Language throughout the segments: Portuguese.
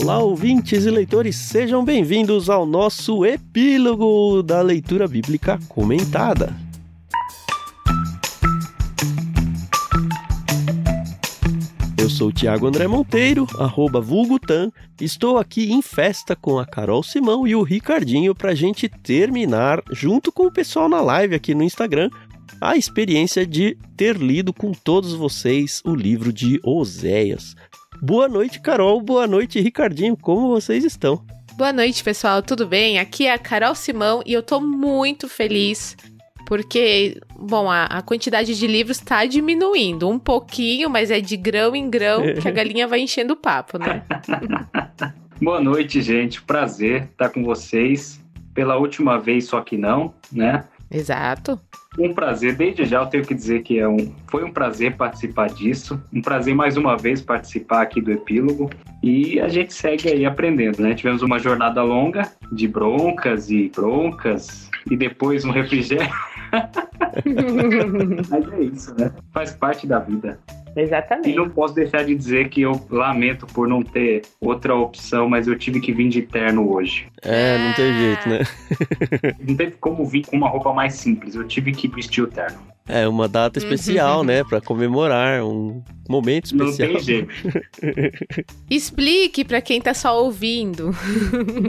Olá, ouvintes e leitores, sejam bem-vindos ao nosso epílogo da leitura bíblica comentada. Eu sou o Thiago André Monteiro, arroba Vulgutan. Estou aqui em festa com a Carol Simão e o Ricardinho para a gente terminar, junto com o pessoal na live aqui no Instagram, a experiência de ter lido com todos vocês o livro de Oséias. Boa noite, Carol. Boa noite, Ricardinho. Como vocês estão? Boa noite, pessoal. Tudo bem? Aqui é a Carol Simão e eu tô muito feliz porque, bom, a, a quantidade de livros tá diminuindo um pouquinho, mas é de grão em grão que a galinha vai enchendo o papo, né? Boa noite, gente. Prazer estar com vocês. Pela última vez, só que não, né? Exato. Um prazer, desde já eu tenho que dizer que é um, foi um prazer participar disso. Um prazer mais uma vez participar aqui do epílogo. E a gente segue aí aprendendo, né? Tivemos uma jornada longa de broncas e broncas e depois um refrigério. Mas é isso, né? Faz parte da vida. Exatamente. E não posso deixar de dizer que eu lamento por não ter outra opção, mas eu tive que vir de terno hoje. É, não tem jeito, né? não teve como vir com uma roupa mais simples, eu tive que vestir o terno. É uma data especial, né? Para comemorar um momento especial. Não tem jeito. Explique para quem tá só ouvindo.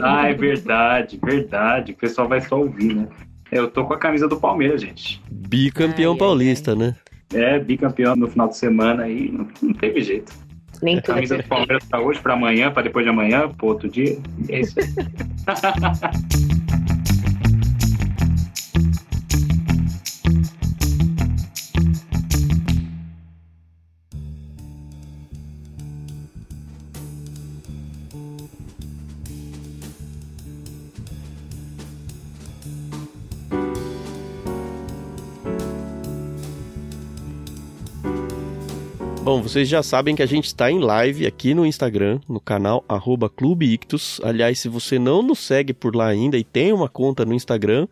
ah, é verdade, verdade. O pessoal vai só ouvir, né? Eu tô com a camisa do Palmeiras, gente. Bicampeão ai, paulista, ai. né? É, bicampeão no final de semana aí, não, não teve jeito. Nem a camisa do Palmeiras pra hoje, pra amanhã, pra depois de amanhã, pro outro dia. É isso Bom, vocês já sabem que a gente está em live aqui no Instagram, no canal Clube Ictus. Aliás, se você não nos segue por lá ainda e tem uma conta no Instagram,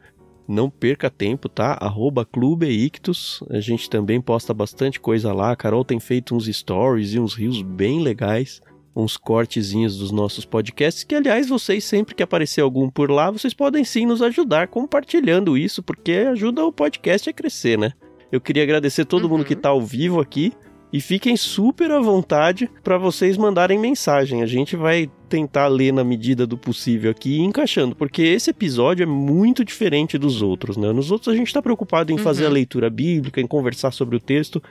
não perca tempo, tá? Arroba Clube Ictus. A gente também posta bastante coisa lá. A Carol tem feito uns stories e uns rios bem legais. Uns cortezinhos dos nossos podcasts, que aliás, vocês sempre que aparecer algum por lá, vocês podem sim nos ajudar compartilhando isso, porque ajuda o podcast a crescer, né? Eu queria agradecer todo uhum. mundo que está ao vivo aqui. E fiquem super à vontade para vocês mandarem mensagem. A gente vai tentar ler na medida do possível aqui, encaixando, porque esse episódio é muito diferente dos outros, né? Nos outros a gente está preocupado em uhum. fazer a leitura bíblica, em conversar sobre o texto.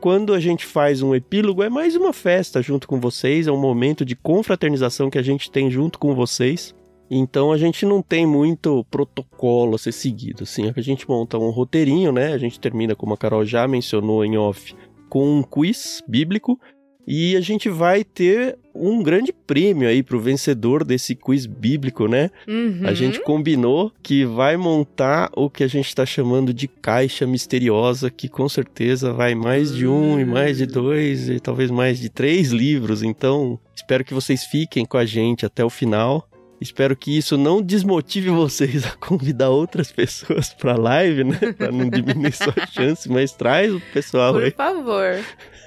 Quando a gente faz um epílogo, é mais uma festa junto com vocês, é um momento de confraternização que a gente tem junto com vocês. Então a gente não tem muito protocolo a ser seguido, assim, a gente monta um roteirinho, né? A gente termina, como a Carol já mencionou em off, com um quiz bíblico e a gente vai ter um grande prêmio aí pro vencedor desse quiz bíblico, né? Uhum. A gente combinou que vai montar o que a gente está chamando de caixa misteriosa, que com certeza vai mais de um e mais de dois e talvez mais de três livros. Então, espero que vocês fiquem com a gente até o final. Espero que isso não desmotive vocês a convidar outras pessoas para a live, né? Para não diminuir sua chance, mas traz o pessoal Por aí. Por favor.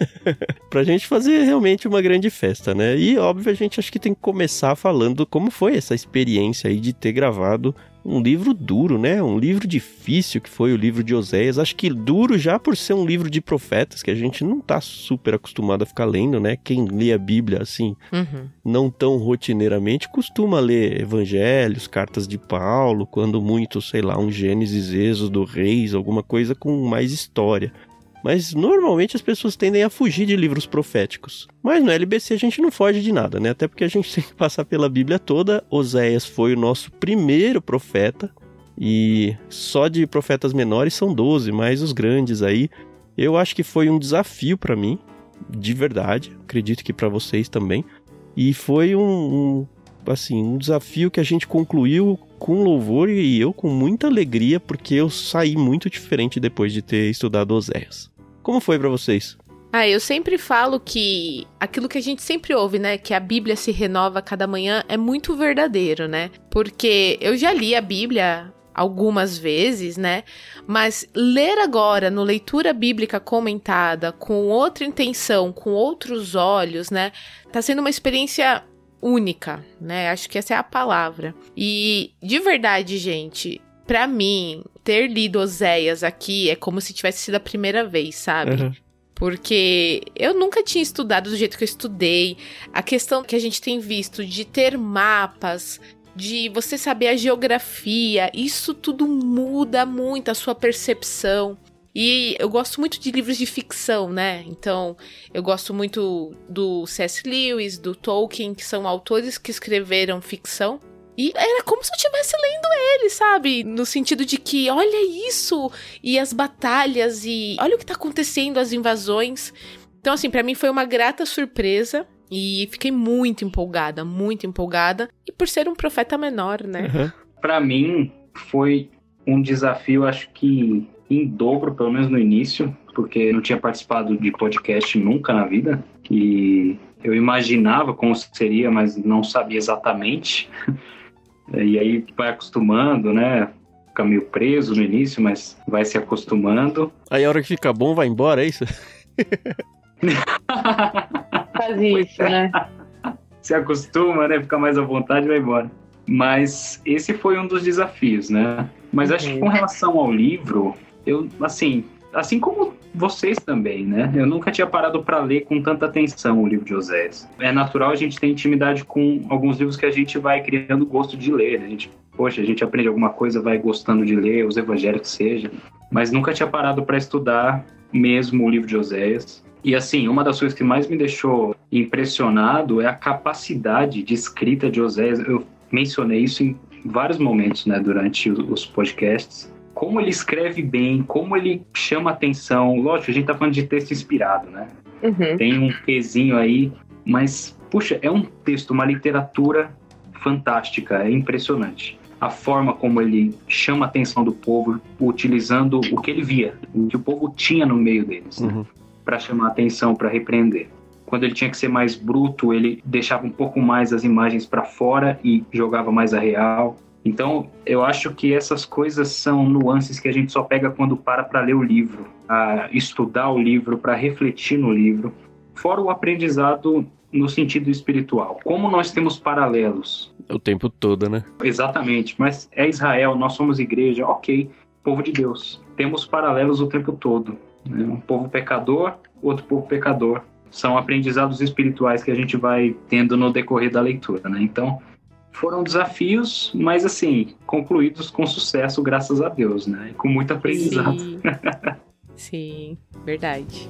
pra gente fazer realmente uma grande festa, né? E óbvio, a gente acho que tem que começar falando como foi essa experiência aí de ter gravado um livro duro, né? Um livro difícil que foi o livro de Oséias. Acho que duro já por ser um livro de profetas que a gente não tá super acostumado a ficar lendo, né? Quem lê a Bíblia assim, uhum. não tão rotineiramente, costuma ler evangelhos, cartas de Paulo, quando muito, sei lá, um Gênesis, Êxodo, Reis, alguma coisa com mais história. Mas normalmente as pessoas tendem a fugir de livros proféticos. Mas no LBC a gente não foge de nada, né? Até porque a gente tem que passar pela Bíblia toda. Oséias foi o nosso primeiro profeta. E só de profetas menores são 12, mais os grandes aí. Eu acho que foi um desafio para mim, de verdade. Acredito que para vocês também. E foi um, um, assim, um desafio que a gente concluiu com louvor e eu com muita alegria, porque eu saí muito diferente depois de ter estudado Oséias. Como foi para vocês? Ah, eu sempre falo que aquilo que a gente sempre ouve, né, que a Bíblia se renova cada manhã, é muito verdadeiro, né? Porque eu já li a Bíblia algumas vezes, né? Mas ler agora no leitura bíblica comentada, com outra intenção, com outros olhos, né? Tá sendo uma experiência única, né? Acho que essa é a palavra. E de verdade, gente, para mim, ter lido Oséias aqui é como se tivesse sido a primeira vez, sabe? Uhum. Porque eu nunca tinha estudado do jeito que eu estudei. A questão que a gente tem visto de ter mapas, de você saber a geografia, isso tudo muda muito a sua percepção. E eu gosto muito de livros de ficção, né? Então, eu gosto muito do C.S. Lewis, do Tolkien, que são autores que escreveram ficção. E era como se eu estivesse lendo ele, sabe? No sentido de que, olha isso! E as batalhas, e olha o que tá acontecendo, as invasões. Então, assim, para mim foi uma grata surpresa. E fiquei muito empolgada, muito empolgada. E por ser um profeta menor, né? Uhum. Para mim, foi um desafio, acho que em dobro, pelo menos no início, porque não tinha participado de podcast nunca na vida. E eu imaginava como seria, mas não sabia exatamente. E aí vai acostumando, né? Fica meio preso no início, mas vai se acostumando. Aí a hora que fica bom, vai embora, é isso? Faz isso, né? Se acostuma, né? Fica mais à vontade vai embora. Mas esse foi um dos desafios, né? Mas uhum. acho que com relação ao livro, eu, assim, assim como vocês também, né? Eu nunca tinha parado para ler com tanta atenção o livro de Oséias. É natural a gente ter intimidade com alguns livros que a gente vai criando gosto de ler. Né? A gente, poxa, a gente aprende alguma coisa, vai gostando de ler, os evangelhos que seja. Mas nunca tinha parado para estudar mesmo o livro de Oséias. E assim, uma das coisas que mais me deixou impressionado é a capacidade de escrita de Oséias. Eu mencionei isso em vários momentos, né, durante os podcasts como ele escreve bem, como ele chama atenção. Lógico, a gente tá falando de texto inspirado, né? Uhum. Tem um pezinho aí, mas, puxa, é um texto, uma literatura fantástica, é impressionante. A forma como ele chama a atenção do povo, utilizando o que ele via, o que o povo tinha no meio deles, né? uhum. né? para chamar a atenção, para repreender. Quando ele tinha que ser mais bruto, ele deixava um pouco mais as imagens para fora e jogava mais a real. Então, eu acho que essas coisas são nuances que a gente só pega quando para para ler o livro, a estudar o livro, para refletir no livro, fora o aprendizado no sentido espiritual. Como nós temos paralelos. O tempo todo, né? Exatamente, mas é Israel, nós somos igreja, ok, povo de Deus. Temos paralelos o tempo todo. Né? Um povo pecador, outro povo pecador. São aprendizados espirituais que a gente vai tendo no decorrer da leitura, né? Então, foram desafios, mas assim, concluídos com sucesso, graças a Deus, né? E com muito aprendizado. Sim, Sim verdade.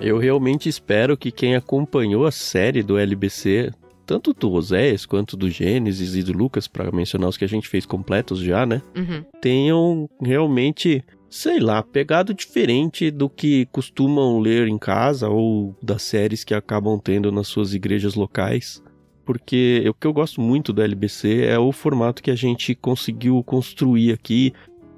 Eu realmente espero que quem acompanhou a série do LBC, tanto do Oséias quanto do Gênesis e do Lucas, para mencionar os que a gente fez completos já, né? Uhum. Tenham realmente sei lá, pegado diferente do que costumam ler em casa ou das séries que acabam tendo nas suas igrejas locais. Porque o que eu gosto muito do LBC é o formato que a gente conseguiu construir aqui.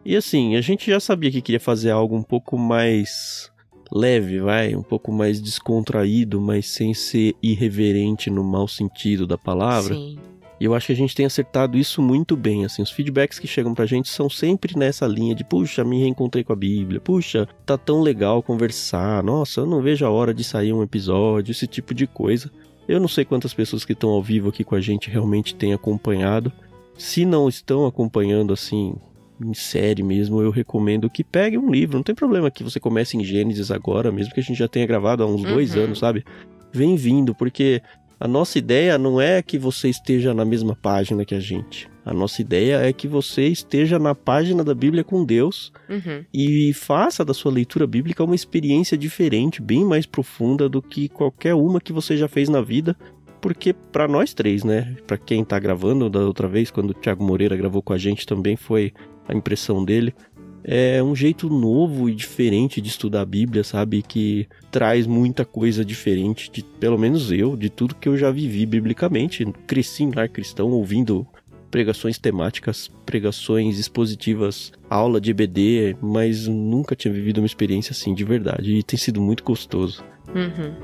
E assim, a gente já sabia que queria fazer algo um pouco mais leve, vai, um pouco mais descontraído, mas sem ser irreverente no mau sentido da palavra. Sim. E eu acho que a gente tem acertado isso muito bem, assim, os feedbacks que chegam pra gente são sempre nessa linha de, puxa, me reencontrei com a Bíblia, puxa, tá tão legal conversar, nossa, eu não vejo a hora de sair um episódio, esse tipo de coisa. Eu não sei quantas pessoas que estão ao vivo aqui com a gente realmente têm acompanhado. Se não estão acompanhando assim, em série mesmo, eu recomendo que pegue um livro. Não tem problema que você comece em Gênesis agora, mesmo que a gente já tenha gravado há uns uhum. dois anos, sabe? Vem vindo, porque a nossa ideia não é que você esteja na mesma página que a gente. A nossa ideia é que você esteja na página da Bíblia com Deus uhum. e faça da sua leitura bíblica uma experiência diferente, bem mais profunda do que qualquer uma que você já fez na vida. Porque para nós três, né? Para quem tá gravando da outra vez, quando o Thiago Moreira gravou com a gente também foi a impressão dele é um jeito novo e diferente de estudar a Bíblia, sabe? Que traz muita coisa diferente, de, pelo menos eu, de tudo que eu já vivi biblicamente. Cresci em lar cristão ouvindo pregações temáticas, pregações expositivas, aula de EBD, mas nunca tinha vivido uma experiência assim de verdade e tem sido muito gostoso. Uhum.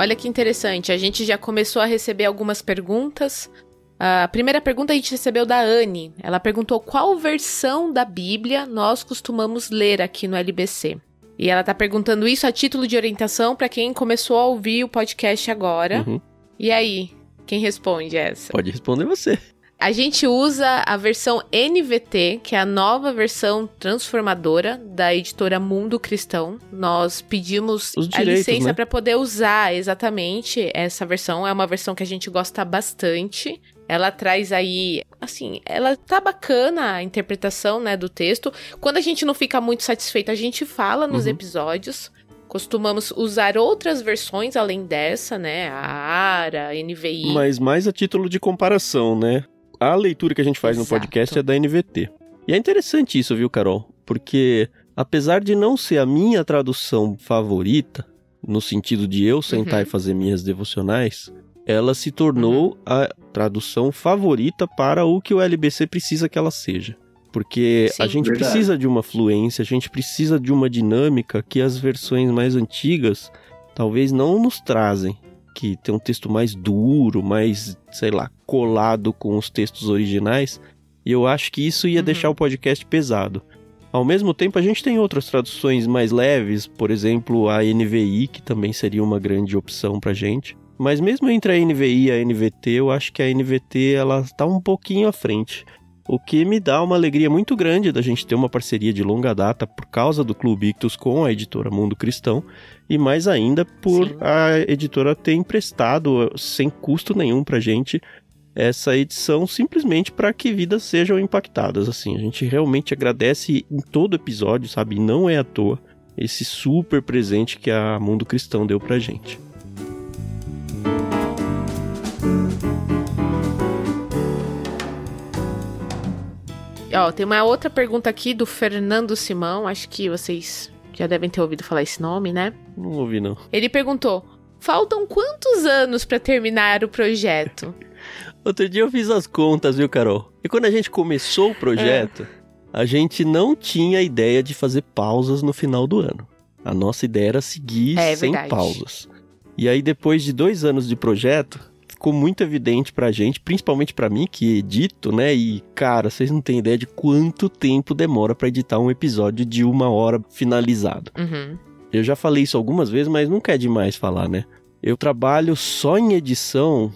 Olha que interessante, a gente já começou a receber algumas perguntas A primeira pergunta a gente recebeu da Anne. Ela perguntou qual versão da Bíblia nós costumamos ler aqui no LBC. E ela tá perguntando isso a título de orientação para quem começou a ouvir o podcast agora. Uhum. E aí, quem responde essa? Pode responder você. A gente usa a versão NVT, que é a nova versão transformadora da editora Mundo Cristão. Nós pedimos Os a direitos, licença né? para poder usar exatamente essa versão. É uma versão que a gente gosta bastante. Ela traz aí, assim, ela tá bacana a interpretação, né, do texto. Quando a gente não fica muito satisfeito, a gente fala nos Uhum. episódios. Costumamos usar outras versões além dessa, né? A ARA, a NVI. Mas mais a título de comparação, né? A leitura que a gente faz no Exato. podcast é da NVT. E é interessante isso, viu, Carol? Porque apesar de não ser a minha tradução favorita, no sentido de eu sentar Uhum. e fazer minhas devocionais, ela se tornou a tradução favorita para o que o LBC precisa que ela seja. Porque a Sim. gente Verdade. precisa de uma fluência, a gente precisa de uma dinâmica que as versões mais antigas talvez não nos trazem. Que tem um texto mais duro, mais, sei lá, colado com os textos originais. E eu acho que isso ia Uhum. deixar o podcast pesado. Ao mesmo tempo, a gente tem outras traduções mais leves, por exemplo, a NVI, que também seria uma grande opção pra gente. Mas mesmo entre a NVI e a NVT, eu acho que a NVT ela tá um pouquinho à frente. O que me dá uma alegria muito grande da gente ter uma parceria de longa data por causa do Clube Ictus com a editora Mundo Cristão e mais ainda por Sim. a editora ter emprestado sem custo nenhum pra gente essa edição simplesmente para que vidas sejam impactadas assim. A gente realmente agradece em todo episódio, sabe? Não é à toa esse super presente que a Mundo Cristão deu pra gente. Ó, tem uma outra pergunta aqui do Fernando Simão. Acho que vocês já devem ter ouvido falar esse nome, né? Não ouvi não. Ele perguntou: Faltam quantos anos pra terminar o projeto? Outro dia eu fiz as contas, viu, Carol? E quando a gente começou o projeto, a gente não tinha ideia de fazer pausas no final do ano. A nossa ideia era seguir É sem verdade. pausas. E aí, depois de dois anos de projeto, ficou muito evidente pra gente, principalmente pra mim, que edito, né? E, cara, vocês não têm ideia de quanto tempo demora pra editar um episódio de uma hora finalizado. Uhum. Eu já falei isso algumas vezes, mas nunca é demais falar, né? Eu trabalho só em edição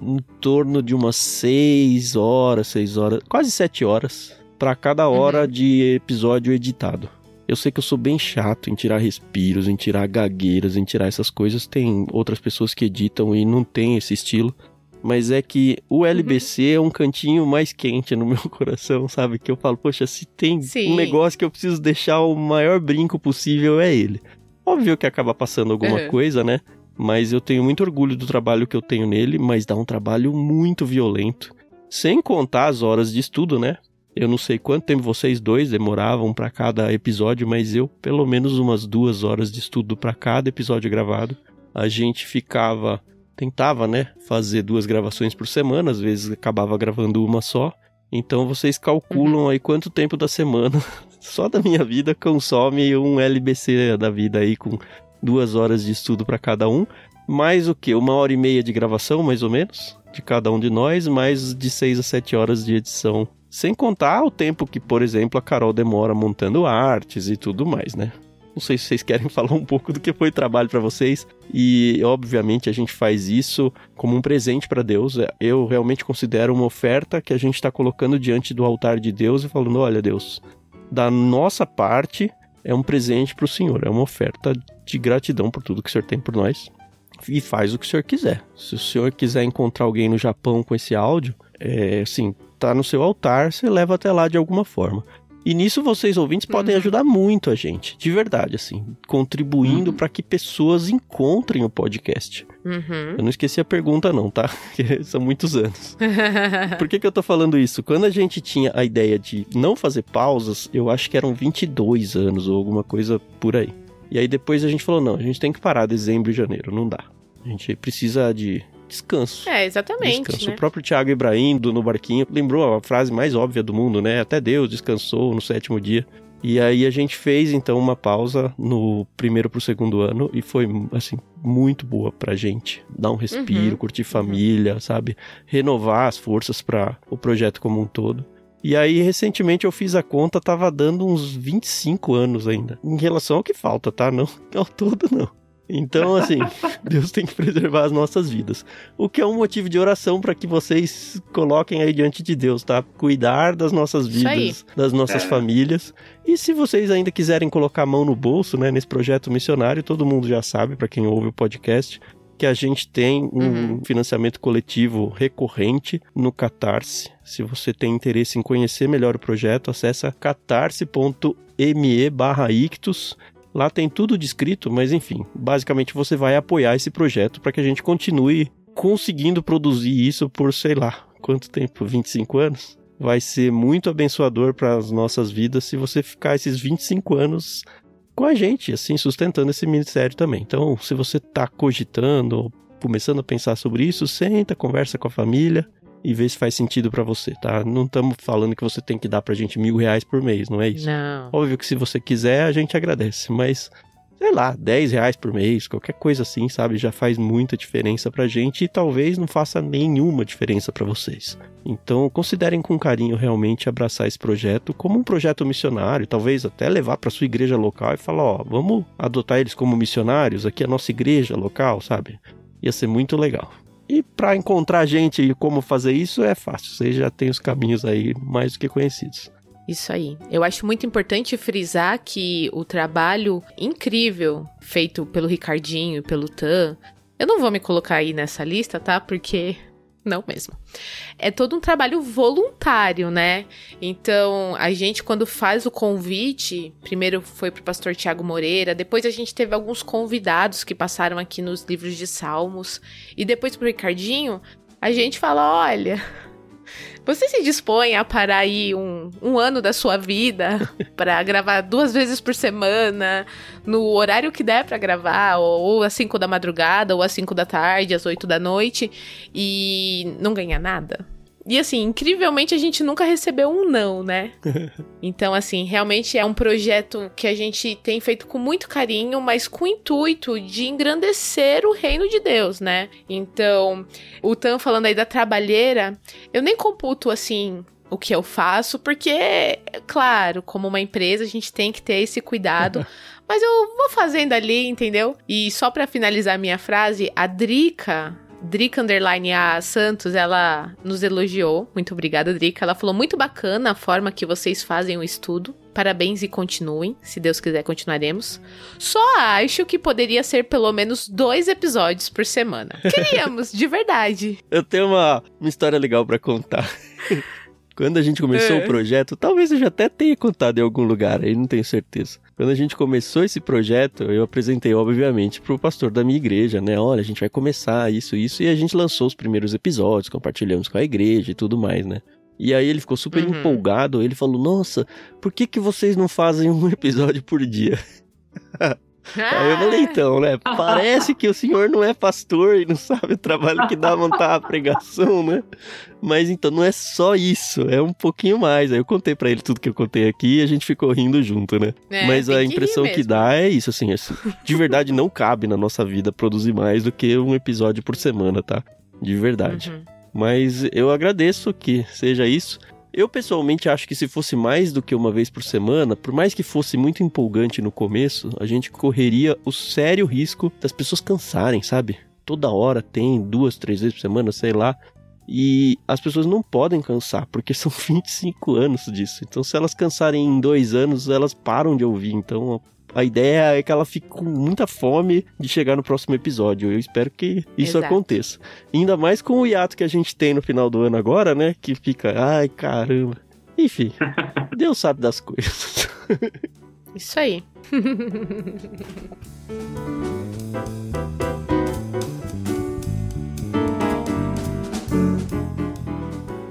em torno de umas 6 horas, 6 horas, quase 7 horas para cada hora Uhum. de episódio editado. Eu sei que eu sou bem chato em tirar respiros, em tirar gagueiras, em tirar essas coisas. Tem outras pessoas que editam e não tem esse estilo. Mas é que o LBC é um cantinho mais quente no meu coração, sabe? Que eu falo, poxa, se tem Sim. um negócio que eu preciso deixar o maior brinco possível é ele. Óbvio que acaba passando alguma Uhum. coisa, né? Mas eu tenho muito orgulho do trabalho que eu tenho nele, mas dá um trabalho muito violento. Sem contar as horas de estudo, né? Eu não sei quanto tempo vocês dois demoravam pra cada episódio, mas eu, pelo menos umas duas horas de estudo pra cada episódio gravado. A gente ficava, tentava, né, fazer duas gravações por semana, às vezes acabava gravando uma só. Então vocês calculam aí quanto tempo da semana, só da minha vida, consome um LBC da vida aí com duas horas de estudo pra cada um. Mais o que? Uma hora e meia de gravação, mais ou menos, de cada um de nós, mais de seis a sete horas de edição. Sem contar o tempo que, por exemplo, a Carol demora montando artes e tudo mais, né? Não sei se vocês querem falar um pouco do que foi trabalho pra vocês. E, obviamente, a gente faz isso como um presente pra Deus. Eu realmente considero uma oferta que a gente está colocando diante do altar de Deus e falando: olha, Deus, da nossa parte é um presente pro Senhor, é uma oferta de gratidão por tudo que o Senhor tem por nós. E faz o que o Senhor quiser. Se o Senhor quiser encontrar alguém no Japão com esse áudio, é assim, tá no seu altar, você leva até lá de alguma forma. E nisso vocês ouvintes podem Uhum. ajudar muito a gente, de verdade, assim, contribuindo Uhum. para que pessoas encontrem o podcast. Uhum. Eu não esqueci a pergunta não, tá? São muitos anos. Por que, que eu tô falando isso? Quando a gente tinha a ideia de não fazer pausas, eu acho que eram 22 anos ou alguma coisa por aí. E aí depois a gente falou, não, a gente tem que parar dezembro e janeiro, não dá. A gente precisa de descanso. é, exatamente. Descanso. Né? O próprio Thiago Ibrahim, do No Barquinho, lembrou a frase mais óbvia do mundo, né? Até Deus descansou no sétimo dia. E aí a gente fez então uma pausa no primeiro pro segundo ano e foi assim muito boa pra gente. Dar um respiro, Uhum. curtir família, sabe? Renovar as forças para o projeto como um todo. E aí, recentemente eu fiz a conta, tava dando uns 25 anos ainda. Em relação ao que falta, tá? Não ao todo, não. Então, assim, Deus tem que preservar as nossas vidas. O que é um motivo de oração para que vocês coloquem aí diante de Deus, tá? Cuidar das nossas vidas, das nossas É. famílias. E se vocês ainda quiserem colocar a mão no bolso, né, nesse projeto missionário, todo mundo já sabe, para quem ouve o podcast, que a gente tem um Uhum. financiamento coletivo recorrente no Catarse. Se você tem interesse em conhecer melhor o projeto, acessa catarse.me barra ictus. Lá tem tudo descrito, mas enfim, basicamente você vai apoiar esse projeto para que a gente continue conseguindo produzir isso por, sei lá, quanto tempo? 25 anos? Vai ser muito abençoador para as nossas vidas se você ficar esses 25 anos com a gente, assim, sustentando esse ministério também. Então, se você está cogitando começando a pensar sobre isso, senta, conversa com a família e vê se faz sentido para você, tá? Não estamos falando que você tem que dar pra gente mil reais por mês, não é isso? Não. Óbvio que se você quiser, a gente agradece, mas sei lá, 10 reais por mês, qualquer coisa assim, sabe? Já faz muita diferença pra gente e talvez não faça nenhuma diferença pra vocês. Então, considerem com carinho realmente abraçar esse projeto como um projeto missionário, talvez até levar pra sua igreja local e falar, ó, vamos adotar eles como missionários, aqui a nossa igreja local, sabe? Ia ser muito legal. E pra encontrar gente e como fazer isso é fácil, você já tem os caminhos aí mais do que conhecidos. Isso aí. Eu acho muito importante frisar que o trabalho incrível feito pelo Ricardinho e pelo Tan, eu não vou me colocar aí nessa lista, tá? Porque não mesmo. É todo um trabalho voluntário, né? Então, a gente quando faz o convite, primeiro foi pro pastor Tiago Moreira, depois a gente teve alguns convidados que passaram aqui nos livros de Salmos, e depois pro Ricardinho, a gente fala, olha, você se dispõe a parar aí um, um ano da sua vida pra gravar duas vezes por semana, no horário que der pra gravar, ou, ou às 5 da madrugada, ou às 5 da tarde, às 8 da noite, e não ganhar nada? E assim, incrivelmente a gente nunca recebeu um não, né? Então, assim, realmente é um projeto que a gente tem feito com muito carinho, mas com o intuito de engrandecer o reino de Deus, né? Então, o Tan falando aí da trabalheira, eu nem computo assim o que eu faço, porque, claro, como uma empresa, a gente tem que ter esse cuidado. Mas eu vou fazendo ali, entendeu? E só pra finalizar a minha frase, a Drica, Drica Underline A Santos, ela nos elogiou. Muito obrigada, Drica. Ela falou muito bacana a forma que vocês fazem o estudo. Parabéns e continuem. Se Deus quiser, continuaremos. Só acho que poderia ser pelo menos dois episódios por semana. Queríamos, de verdade. Eu tenho uma, uma história legal pra contar. Quando a gente começou É. o projeto, talvez eu já até tenha contado em algum lugar, aí não tenho certeza. Quando a gente começou esse projeto, eu apresentei, obviamente, pro pastor da minha igreja, né? Olha, a gente vai começar isso, isso, e a gente lançou os primeiros episódios, compartilhamos com a igreja e tudo mais, né? E aí ele ficou super Uhum. empolgado, ele falou, nossa, por que, que vocês não fazem um episódio por dia? Aí eu falei, então, né? Parece que o senhor não é pastor e não sabe o trabalho que dá montar a pregação, né? Mas então não é só isso, é um pouquinho mais. Aí eu contei pra ele tudo que eu contei aqui e a gente ficou rindo junto, né? É, Mas a que impressão que, mesmo. dá é isso, assim, assim, de verdade não cabe na nossa vida produzir mais do que um episódio por semana, tá? De verdade. Uhum. Mas eu agradeço que seja isso. Eu pessoalmente acho que se fosse mais do que uma vez por semana, por mais que fosse muito empolgante no começo, a gente correria o sério risco das pessoas cansarem, sabe? Toda hora tem duas, três vezes por semana, sei lá. E as pessoas não podem cansar, porque são 25 anos disso. Então, se elas cansarem em dois anos, elas param de ouvir. Então, a ideia é que ela fique com muita fome de chegar no próximo episódio. Eu espero que isso Exato. aconteça. Ainda mais com o hiato que a gente tem no final do ano agora, né? Que fica, ai caramba. Enfim, Deus sabe das coisas. Isso aí.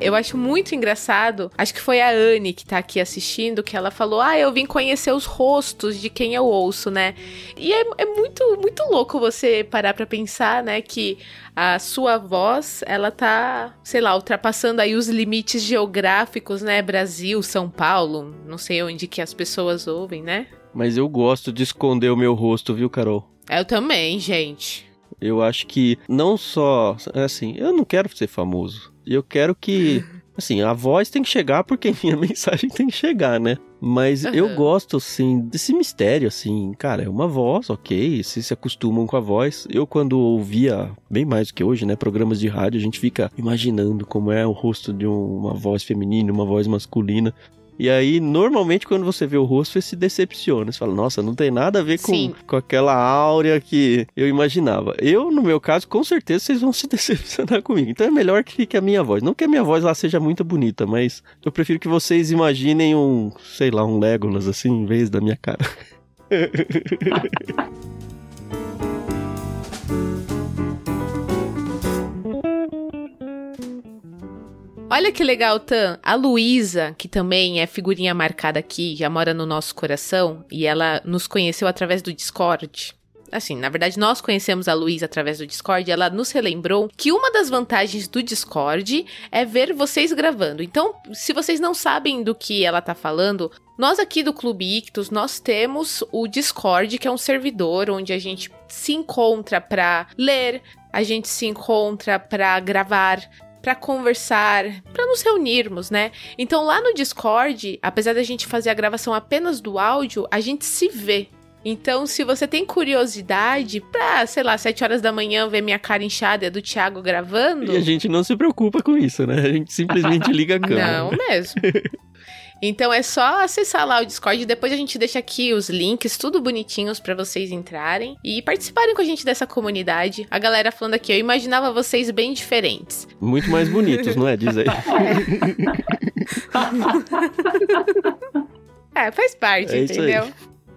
eu acho muito engraçado. Acho que foi a Anne que tá aqui assistindo, que ela falou: Ah, eu vim conhecer os rostos de quem eu ouço, né? E é, é muito, muito louco você parar pra pensar, né, que a sua voz, ela tá, sei lá, ultrapassando aí os limites geográficos, né? Brasil, São Paulo, não sei onde que as pessoas ouvem, né? Mas eu gosto de esconder o meu rosto, viu, Carol? Eu também, gente. Eu acho que não só. Assim, eu não quero ser famoso. Eu quero que. Assim, a voz tem que chegar porque minha mensagem tem que chegar, né? Mas uhum. eu gosto, assim, desse mistério, assim. Cara, é uma voz, ok. Se se acostumam com a voz. Eu, quando ouvia, bem mais do que hoje, né? Programas de rádio, a gente fica imaginando como é o rosto de uma voz feminina, uma voz masculina. E aí, normalmente, quando você vê o rosto, você se decepciona. Você fala, nossa, não tem nada a ver com, com aquela áurea que eu imaginava. Eu, no meu caso, com certeza vocês vão se decepcionar comigo. Então é melhor que fique a minha voz. Não que a minha voz lá seja muito bonita, mas eu prefiro que vocês imaginem um, sei lá, um Legolas assim, em vez da minha cara. Olha que legal, Tan. A Luísa, que também é figurinha marcada aqui, já mora no nosso coração, e ela nos conheceu através do Discord. Assim, na verdade, nós conhecemos a Luísa através do Discord. Ela nos relembrou que uma das vantagens do Discord é ver vocês gravando. Então, se vocês não sabem do que ela tá falando, nós aqui do Clube Ictus, nós temos o Discord, que é um servidor onde a gente se encontra para ler, a gente se encontra para gravar para conversar, para nos reunirmos, né? Então lá no Discord, apesar da gente fazer a gravação apenas do áudio, a gente se vê. Então, se você tem curiosidade pra, sei lá, 7 horas da manhã ver minha cara inchada do Thiago gravando. E a gente não se preocupa com isso, né? A gente simplesmente liga a câmera. Não mesmo. Então é só acessar lá o Discord. Depois a gente deixa aqui os links, tudo bonitinhos para vocês entrarem e participarem com a gente dessa comunidade. A galera falando aqui, eu imaginava vocês bem diferentes. Muito mais bonitos, não é? Diz aí. é, faz parte, é entendeu?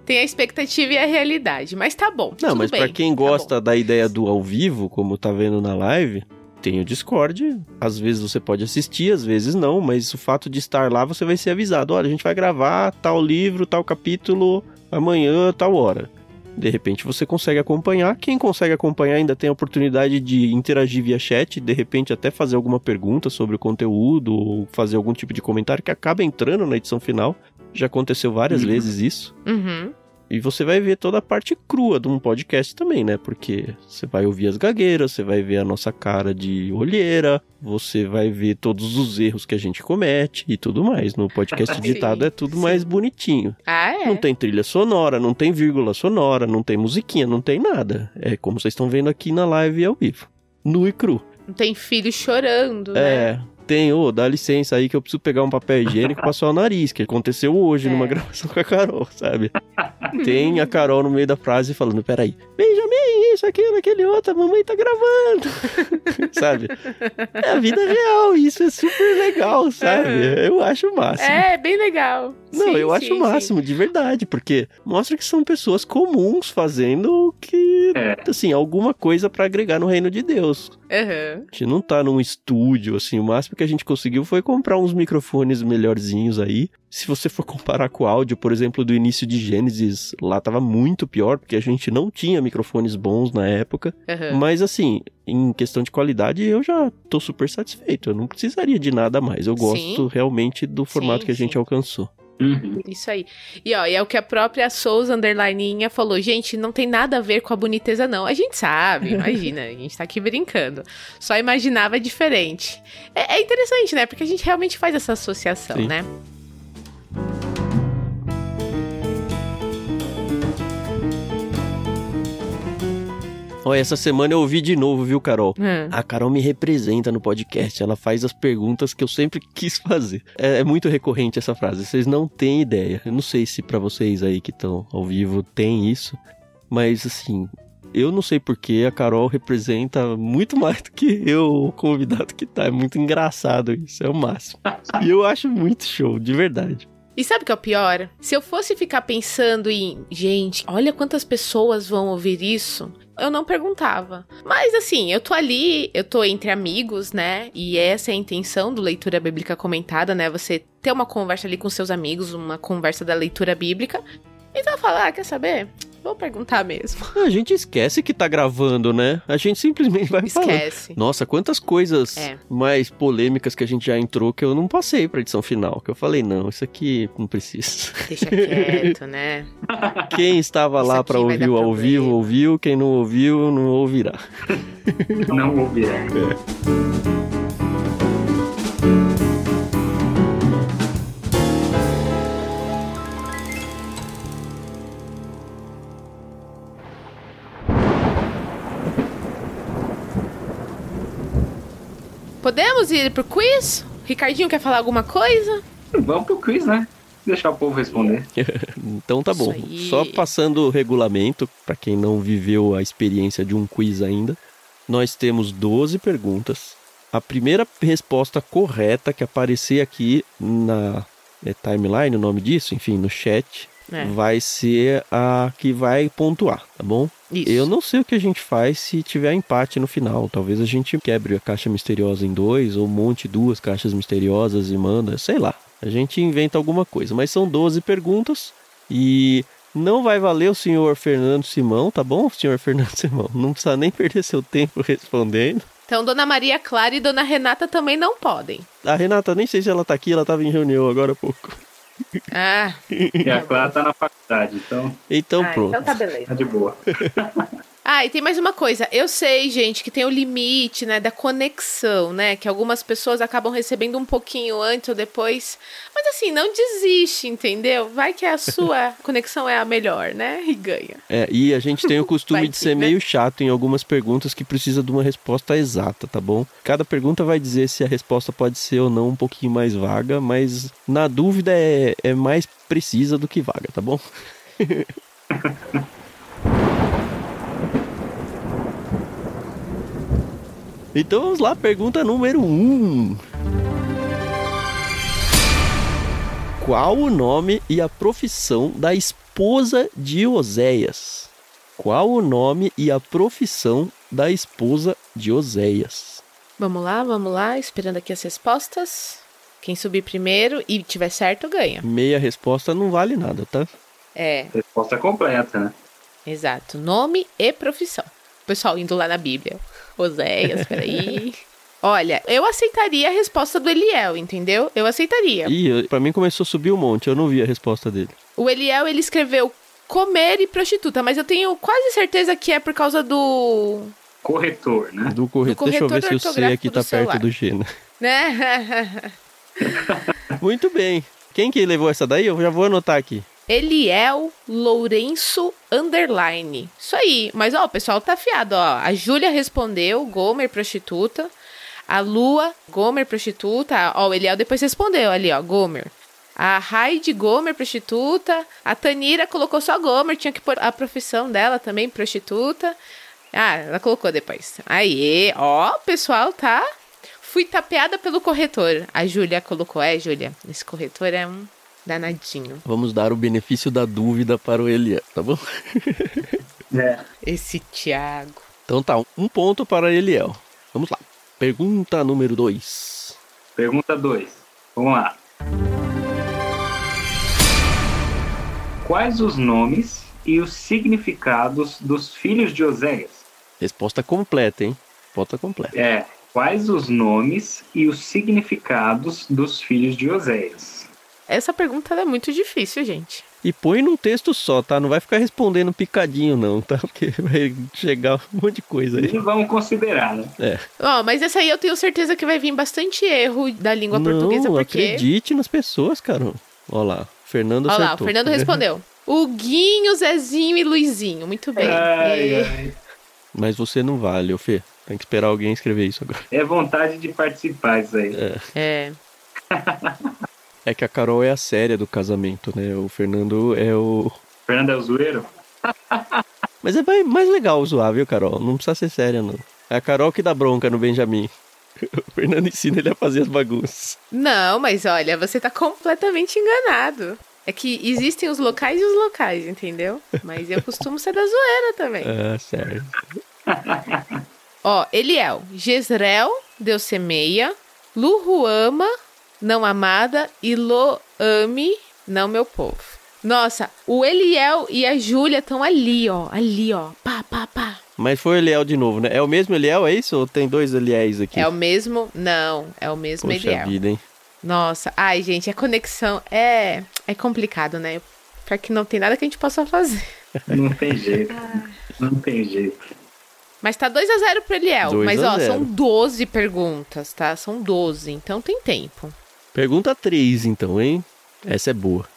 Tem a expectativa e a realidade, mas tá bom. Não, mas para quem tá gosta tá da ideia do ao vivo, como tá vendo na live, tem o Discord. Às vezes você pode assistir, às vezes não, mas o fato de estar lá você vai ser avisado: olha, a gente vai gravar tal livro, tal capítulo amanhã, tal hora. De repente você consegue acompanhar. Quem consegue acompanhar ainda tem a oportunidade de interagir via chat, de repente até fazer alguma pergunta sobre o conteúdo ou fazer algum tipo de comentário que acaba entrando na edição final. Já aconteceu várias uhum. vezes isso. Uhum. E você vai ver toda a parte crua de um podcast também, né? Porque você vai ouvir as gagueiras, você vai ver a nossa cara de olheira, você vai ver todos os erros que a gente comete e tudo mais. No podcast editado é tudo sim. mais bonitinho. Ah, é? Não tem trilha sonora, não tem vírgula sonora, não tem musiquinha, não tem nada. É como vocês estão vendo aqui na live ao vivo. Nu e cru. Não tem filho chorando, é, né? Tem, ô, oh, dá licença aí que eu preciso pegar um papel higiênico pra suar o nariz, que aconteceu hoje é. numa gravação com a Carol, sabe? tem a Carol no meio da frase falando, peraí, Benjamin, isso, aquilo, aquele outro, a mamãe tá gravando, sabe? É a vida real, isso é super legal, sabe? É. Eu acho o máximo. É, bem legal. Não, sim, eu sim, acho o máximo, sim. de verdade, porque mostra que são pessoas comuns fazendo o que, é. assim, alguma coisa para agregar no reino de Deus. Uhum. A gente não tá num estúdio, assim, o máximo que a gente conseguiu foi comprar uns microfones melhorzinhos aí. Se você for comparar com o áudio, por exemplo, do início de Gênesis, lá tava muito pior, porque a gente não tinha microfones bons na época. Uhum. Mas assim, em questão de qualidade, eu já tô super satisfeito. Eu não precisaria de nada mais. Eu gosto sim. realmente do formato sim, que a gente sim. alcançou. Uhum. Isso aí. E ó, e é o que a própria Souza Underlininha falou. Gente, não tem nada a ver com a boniteza, não. A gente sabe, imagina, a gente tá aqui brincando. Só imaginava diferente. É, é interessante, né? Porque a gente realmente faz essa associação, Sim. né? Olha, essa semana eu ouvi de novo, viu, Carol? Hum. A Carol me representa no podcast. Ela faz as perguntas que eu sempre quis fazer. É, é muito recorrente essa frase. Vocês não têm ideia. Eu não sei se para vocês aí que estão ao vivo tem isso. Mas assim, eu não sei porque a Carol representa muito mais do que eu, o convidado que tá. É muito engraçado isso, é o máximo. E eu acho muito show, de verdade. E sabe o que é o pior? Se eu fosse ficar pensando em, gente, olha quantas pessoas vão ouvir isso, eu não perguntava. Mas assim, eu tô ali, eu tô entre amigos, né? E essa é a intenção do leitura bíblica comentada, né? Você ter uma conversa ali com seus amigos, uma conversa da leitura bíblica. Então eu falo, ah, quer saber? Vou perguntar mesmo. A gente esquece que tá gravando, né? A gente simplesmente vai falando. Esquece. Nossa, quantas coisas É. mais polêmicas que a gente já entrou que eu não passei pra edição final. Que eu falei, não, isso aqui não precisa. Deixa quieto, né? Quem estava lá pra ouvir ao vivo, ouviu. Quem não ouviu, não ouvirá. Não ouvirá. Podemos ir pro quiz? Ricardinho quer falar alguma coisa? Vamos pro quiz, né? Deixar o povo responder. Então tá bom. Só passando o regulamento, pra quem não viveu a experiência de um quiz ainda, nós temos 12 perguntas. A primeira resposta correta que aparecer aqui na é, timeline, o nome disso, enfim, no chat, É. vai ser a que vai pontuar, tá bom? Isso. Eu não sei o que a gente faz se tiver empate no final. Talvez a gente quebre a caixa misteriosa em dois, ou monte duas caixas misteriosas e manda, sei lá. A gente inventa alguma coisa. Mas são 12 perguntas e não vai valer o senhor Fernando Simão, tá bom, senhor Fernando Simão? Não precisa nem perder seu tempo respondendo. Então, Dona Maria Clara e Dona Renata também não podem. A Renata, nem sei se ela tá aqui, ela tava em reunião agora há pouco. Ah, E a Clara tá na faculdade, então Então Ah, pronto. então tá beleza. tá de boa. Ah, e tem mais uma coisa. Eu sei, gente, que tem o limite, né, da conexão, né? Que algumas pessoas acabam recebendo um pouquinho antes ou depois. Mas assim, não desiste, entendeu? Vai que a sua conexão é a melhor, né? E ganha. É, e a gente tem o costume de ser né? meio chato em algumas perguntas que precisa de uma resposta exata, tá bom? Cada pergunta vai dizer se a resposta pode ser ou não um pouquinho mais vaga, mas na dúvida é, é mais precisa do que vaga, tá bom? então vamos lá, pergunta número 1. Um. Qual o nome e a profissão da esposa de Oséias? Qual o nome e a profissão da esposa de Oséias? Vamos lá, vamos lá, esperando aqui as respostas. Quem subir primeiro e tiver certo, ganha. Meia resposta não vale nada, tá? É, Resposta completa, né? exato. Nome e profissão. O pessoal indo lá na Bíblia. Oséias, peraí. Olha, eu aceitaria a resposta do Eliel, entendeu? Eu aceitaria. Ih, pra mim começou a subir um monte, eu não vi a resposta dele. O Eliel, ele escreveu comer e prostituta, mas eu tenho quase certeza que é por causa do... Corretor, né? Do corretor. Do Deixa eu ver se o C aqui tá celular. perto do G, né? Né? Muito bem. Quem que levou essa daí? Eu já vou anotar aqui. Eliel Lourenço Underline. Isso aí. Mas, ó, o pessoal tá afiado, ó. A Júlia respondeu, Gomer prostituta. A Lua, Gomer prostituta. Ó, o Eliel depois respondeu ali, ó, Gomer. A Raide Gomer prostituta. A Tanira colocou só Gomer, tinha que pôr a profissão dela também, prostituta. Ah, ela colocou depois. Aí, ó, o pessoal tá. Fui tapeada pelo corretor. A Júlia colocou, é, Júlia, esse corretor é um danadinho. Vamos dar o benefício da dúvida para o Eliel, tá bom? É. Esse Thiago. Então tá, um ponto para Eliel. Vamos lá. Pergunta número 2. Pergunta 2. Vamos lá. Quais os nomes e os significados dos filhos de Oséias? Resposta completa, hein? Resposta completa. É, quais os nomes e os significados dos filhos de Oséias? Essa pergunta ela é muito difícil, gente. E põe num texto só, tá? Não vai ficar respondendo picadinho, não, tá? Porque vai chegar um monte de coisa aí. E vamos considerar, né? É. Ó, mas essa aí eu tenho certeza que vai vir bastante erro da língua portuguesa, não, porque. acredite nas pessoas, cara. Ó lá, Fernando Olha lá, o. Fernando respondeu. O Guinho, Zezinho e Luizinho. Muito bem. Ai, E- ai. Mas você não vale, ô Fê. Tem que esperar alguém escrever isso agora. É vontade de participar isso aí. É. É que a Carol é a séria do casamento, né? O Fernando é o. Fernando é o zoeiro? Mas é mais- mais legal zoar, viu, Carol? Não precisa ser séria, não. É a Carol que dá bronca no Benjamin. O Fernando ensina ele a fazer as bagunças. Não, mas olha, você tá completamente enganado. É que existem os locais e os locais, entendeu? Mas eu costumo ser da zoeira também. Ah, certo. Ó, Eliel, Jezreel, Deus semeia, Luruama, não amada, e Loame, não meu povo. Nossa, o Eliel e a Júlia estão ali, ó, ali, ó, pá, pá, pá. Mas foi o Eliel de novo, né? É o mesmo Eliel, é isso? Ou tem dois Eliéis aqui? É o mesmo? Não, é o mesmo Poxa Eliel. vida, hein? Nossa, ai, gente, a conexão é é complicado, né? Pra que não tem nada que a gente possa fazer. Não tem jeito. Não tem jeito. Mas tá 2 a 0 pro Eliel. 2 Mas, a ó, 0. são 12 perguntas, tá? São 12, então tem tempo. Pergunta 3, então, hein? Essa é boa.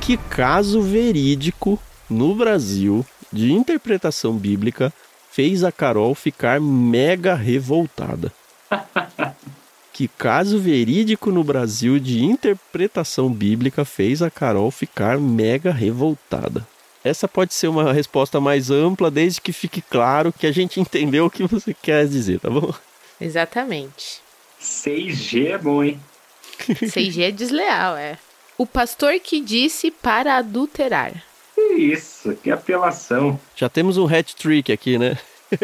Que caso verídico no Brasil de interpretação bíblica fez a Carol ficar mega revoltada? Que caso verídico no Brasil de interpretação bíblica fez a Carol ficar mega revoltada? Essa pode ser uma resposta mais ampla, desde que fique claro que a gente entendeu o que você quer dizer, tá bom? Exatamente. 6G é bom, hein? 6G é desleal, é. O pastor que disse para adulterar. Isso, que apelação. Já temos um hat-trick aqui, né?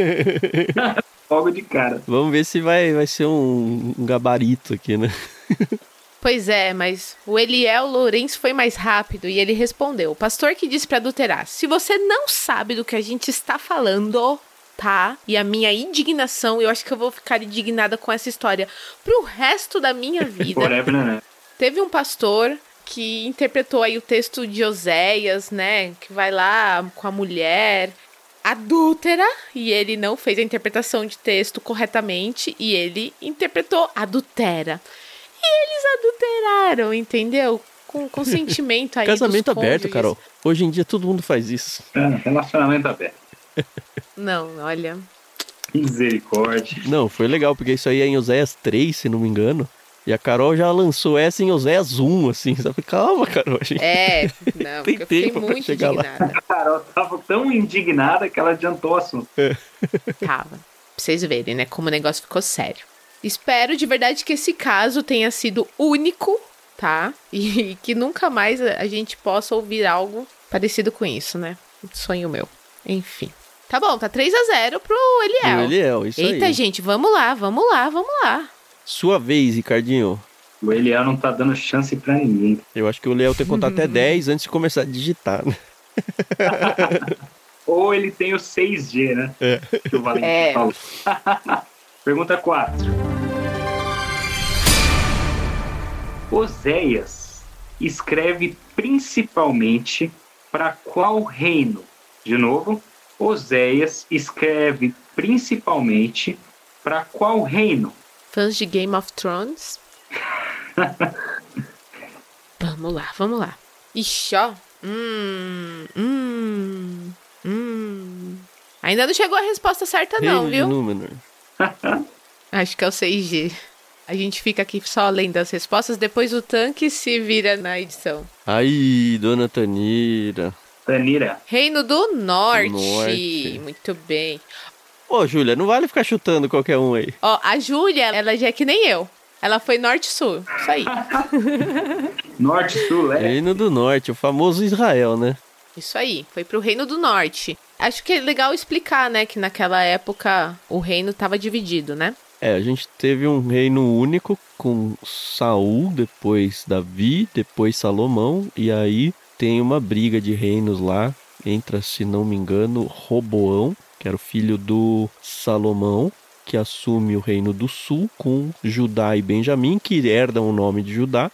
Logo de cara. Vamos ver se vai, vai ser um, um gabarito aqui, né? Pois é, mas o Eliel Lourenço foi mais rápido e ele respondeu: O pastor que disse para adulterar. Se você não sabe do que a gente está falando, tá? E a minha indignação, eu acho que eu vou ficar indignada com essa história pro resto da minha vida. Né? Teve um pastor que interpretou aí o texto de Oséias, né? Que vai lá com a mulher adúltera e ele não fez a interpretação de texto corretamente e ele interpretou adultera. E eles adulteraram, entendeu? Com consentimento aí Casamento dos aberto. Carol. Hoje em dia todo mundo faz isso. Ah, Relacionamento aberto. Não, olha. Misericórdia. Não, foi legal, porque isso aí é em Oséias 3, se não me engano. E a Carol já lançou essa em Oséias 1, assim, sabe? Calma, Carol. a gente- É, não, Tem eu fiquei tempo pra muito chegar lá. indignada. A Carol tava tão indignada que ela adiantou o assunto. Tava. Pra vocês verem, né? Como o negócio ficou sério. Espero de verdade que esse caso tenha sido único, tá? E que nunca mais a a gente possa ouvir algo parecido com isso, né? Um sonho meu. Enfim. Tá bom, tá 3 a 0 pro Eliel. Eliel, isso Eita, aí. gente, vamos lá, vamos lá, vamos lá. Sua vez, Ricardinho. O Eliel não tá dando chance pra ninguém. Eu acho que o Eliel tem que contar até 10 antes de começar a digitar, né? Ou ele tem o 6G, né? É. Que o Valentim É. falou. Pergunta 4. Oséias escreve principalmente para qual reino? De novo, Oséias escreve principalmente para qual reino? Fãs de Game of Thrones? vamos lá, vamos lá. Ixi, ó. Hum, hum, hum. Ainda não chegou a resposta certa, não, Reino de viu? Númenor. Acho que é o 6G. A gente fica aqui só lendo as respostas, depois o tanque se vira na edição. Aí, dona Tanira. Tanira. Reino do Norte. Norte. Muito bem. Ô, Júlia, não vale ficar chutando qualquer um aí. Ó, a Júlia, ela já é que nem eu. Ela foi norte-sul. Isso aí. Norte, Sul, é. Reino do Norte, o famoso Israel, né? Isso aí, foi pro Reino do Norte. Acho que é legal explicar, né, que naquela época o reino tava dividido, né? É, a gente teve um reino único com Saul, depois Davi, depois Salomão, e aí tem uma briga de reinos lá, entra, se não me engano, Roboão, que era o filho do Salomão, que assume o reino do sul com Judá e Benjamim, que herdam o nome de Judá,